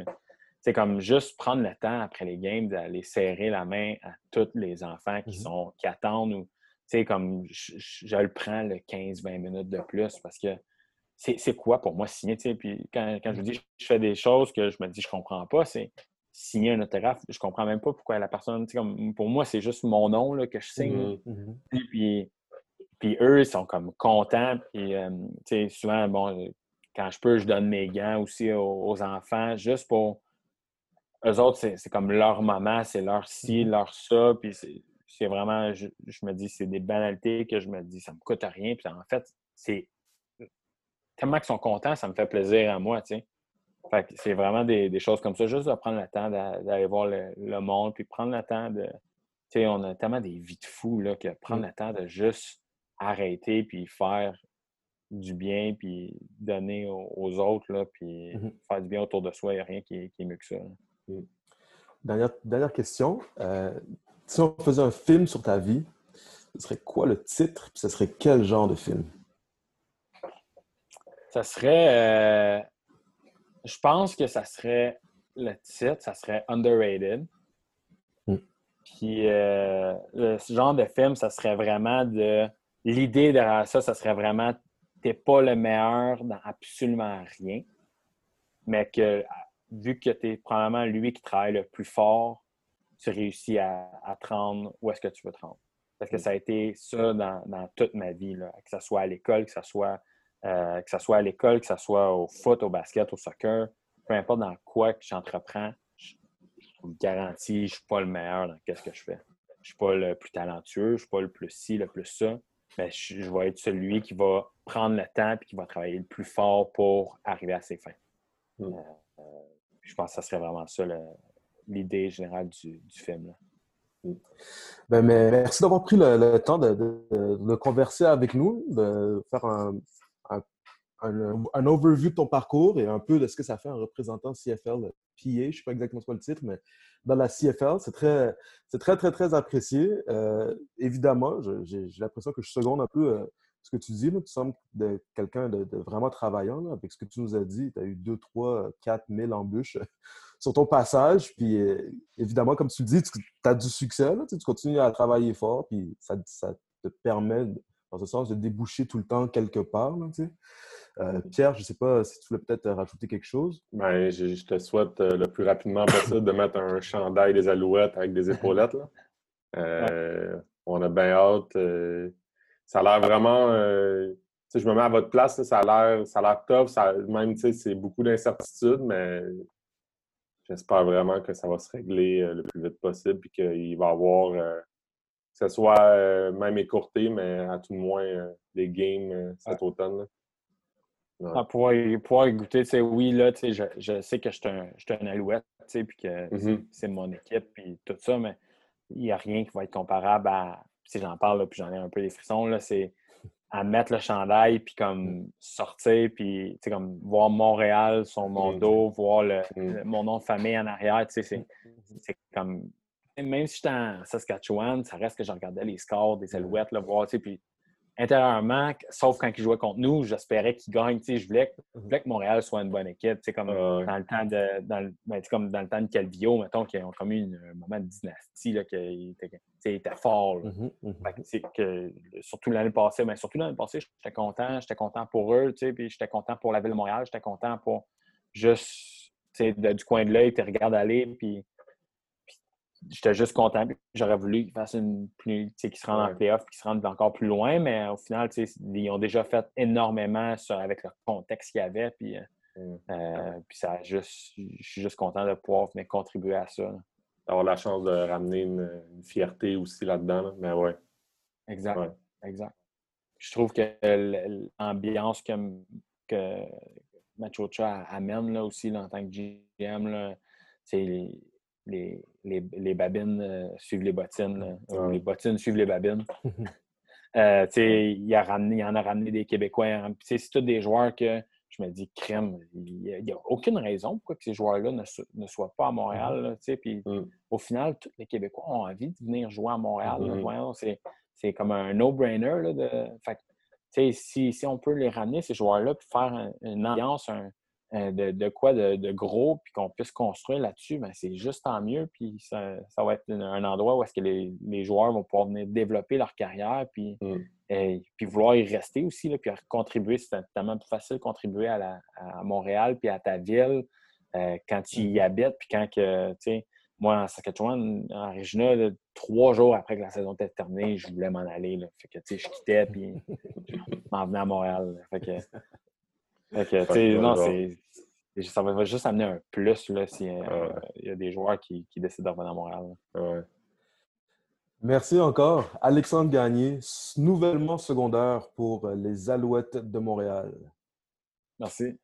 c'est comme juste prendre le temps après les games d'aller serrer la main à tous les enfants qui, mmh sont, qui attendent ou comme je, le prends le 15-20 minutes de plus parce que c'est quoi pour moi signer? Puis quand, quand je mmh. dis je fais des choses que je me dis je comprends pas, c'est signer un autographe, je comprends même pas pourquoi la personne, comme, pour moi, c'est juste mon nom là, que je signe. Mm-hmm, mm-hmm. Puis, puis eux, ils sont comme contents. Puis, euh, souvent, bon, quand je peux, je donne mes gants aussi aux, enfants, juste pour. Eux autres, c'est comme leur moment, c'est leur ci, mm-hmm. leur ça. Puis c'est vraiment, je, me dis, c'est des banalités que je me dis, ça me coûte rien. Puis en fait, c'est tellement qu'ils sont contents, ça me fait plaisir à moi, tu sais c'est vraiment des, choses comme ça, juste de prendre le temps d'aller voir le, monde, puis prendre le temps de. Tu sais, on a tellement des vies de fous, là, que prendre mm. le temps de juste arrêter, puis faire du bien, puis donner aux, autres, là, puis mm-hmm. faire du bien autour de soi, il n'y a rien qui, est mieux que ça. Mm. Dernière, dernière, question. Euh, si on faisait un film sur ta vie, ce serait quoi le titre, puis ce serait quel genre de film? Ça serait. Euh, je pense que ça serait le titre, ça serait Underrated. Mm. Puis euh, le ce genre de film, ça serait vraiment de. L'idée derrière ça, ça serait vraiment t'es pas le meilleur dans absolument rien, mais que vu que tu es probablement lui qui travaille le plus fort, tu réussis à, à te rendre où est-ce que tu veux te rendre. Parce que ça a été ça dans, dans toute ma vie, là. que ce soit à l'école, que ce soit, euh, que ça soit à l'école, que ce soit au foot, au basket, au soccer, peu importe dans quoi que j'entreprends, je, vous garantis, je ne suis pas le meilleur dans ce que je fais. Je ne suis pas le plus talentueux, je ne suis pas le plus ci, le plus ça. Mais je, je vais être celui qui va prendre le temps et qui va travailler le plus fort pour arriver à ses fins. Mm. Euh, euh, je pense que ça serait vraiment ça l'idée générale du, du film. là. Ben, mais merci d'avoir pris le, le temps de, de- de converser avec nous, de faire un, un, overview de ton parcours et un peu de ce que ça fait en représentant CFL PA. Je ne sais pas exactement quoi le titre, mais dans la CFL, c'est très, c'est très, très, très apprécié. Euh, évidemment, j'ai l'impression que je seconde un peu euh, ce que tu dis. là. Tu sembles de quelqu'un de, vraiment travaillant. là. Avec ce que tu nous as dit, tu as eu 2, 3, 4 000 embûches sur ton passage. Puis euh, évidemment, comme tu le dis, tu as du succès. là. Tu, continues à travailler fort. Puis ça, te permet, dans ce sens, de déboucher tout le temps quelque part. Euh, Pierre, je ne sais pas si tu voulais peut-être rajouter quelque chose. Ben, je, je te souhaite euh, le plus rapidement possible de mettre un chandail des alouettes avec des épaulettes. Là. Euh, On a bien hâte. euh, ça a l'air vraiment. euh, je me mets à votre place, là, ça a l'air ça a l'air top. Ça, même, c'est beaucoup d'incertitudes, mais j'espère vraiment que ça va se régler euh, le plus vite possible et qu'il va y avoir, euh, que ce soit euh, même écourté, mais à tout le moins euh, des games euh, cet automne. là. Ouais. Ah, pouvoir, pouvoir goûter, tu sais, oui, là, tu sais, je, je sais que je suis un, je suis un alouette, tu sais, puis que c'est- Mhm. c'est mon équipe, puis tout ça, mais il n'y a rien qui va être comparable à, si j'en parle, là, puis j'en ai un peu des frissons, là, c'est à mettre le chandail, puis comme sortir, puis, tu sais, comme voir Montréal sur mon Mhm. dos, voir le, le- mon nom de famille en arrière, tu sais, c'est c'est comme... Même si j'étais en Saskatchewan, ça reste que je regardais les scores des Alouettes, là, voir, tu sais, puis intérieurement, sauf quand ils jouaient contre nous, j'espérais qu'ils gagnent. Je, voulais, que- je voulais que Montréal soit une bonne équipe. Comme, dans le temps de, dans le, ben, comme dans le temps de Calvillo, mettons, qui ont une- un moment de dynastie, là, qui était, tu sais, il était fort. là. Mhm, mhm. Que, que, surtout l'année passée, mais surtout l'année passée, j'étais content. J'étais content pour eux, puis j'étais content pour la ville de Montréal. J'étais content pour juste, de- du coin de l'œil, tu regardes aller, puis j'étais juste content. J'aurais voulu qu'ils fassent une plus, tu sais, qu'ils se rendent Ouais. en playoff, qu'ils se rendent encore plus loin, mais au final, tu sais, ils ont déjà fait énormément sur- avec le contexte qu'il y avait, puis, euh, Mm. euh, puis ça juste, je suis juste content de pouvoir venir contribuer à ça. là. Avoir la chance de ramener une, une fierté aussi là-dedans. là. Mais ouais. Exact. Ouais. Exact. Je trouve que l'ambiance que, que Machocha amène là, aussi là, en tant que GM, c'est les, les, les, babines euh, suivent les bottines. Ouais. les bottines suivent les babines. Euh, il, a ramené, il en a ramené des Québécois. hein. C'est tous des joueurs que je me dis, crème, il n'y a, aucune raison pourquoi que ces joueurs-là ne, ne soient pas à Montréal. sais. Puis, Mm. au final, tous les Québécois ont envie de venir jouer à Montréal. Mhm. Voyons, c'est, comme un no-brainer. De... Fait si, si on peut les ramener, ces joueurs-là, puis faire un- une ambiance un- de, de quoi de, de gros, puis qu'on puisse construire là-dessus, ben, c'est juste tant mieux. Puis ça, ça va être un, un endroit où est-ce que les, les joueurs vont pouvoir venir développer leur carrière, puis, Mm. et- puis vouloir y rester aussi, là, puis contribuer. C'est tellement plus facile de contribuer à, la- à Montréal, puis à ta ville, euh, quand tu y habites, puis quand que, tu sais, moi, en Saskatchewan, en Regina, là, trois jours après que la saison était terminée, je voulais m'en aller. Là. Fait que, tu sais, je quittais, puis je m'en venais à Montréal. là. Fait que, que, Ouais, non, c'est... Ça va juste amener un plus là, s'il Ouais. y a des joueurs qui, qui décident de revenir à Montréal. Ouais. Merci encore. Alexandre Gagné, nouvellement secondaire pour les Alouettes de Montréal. Merci.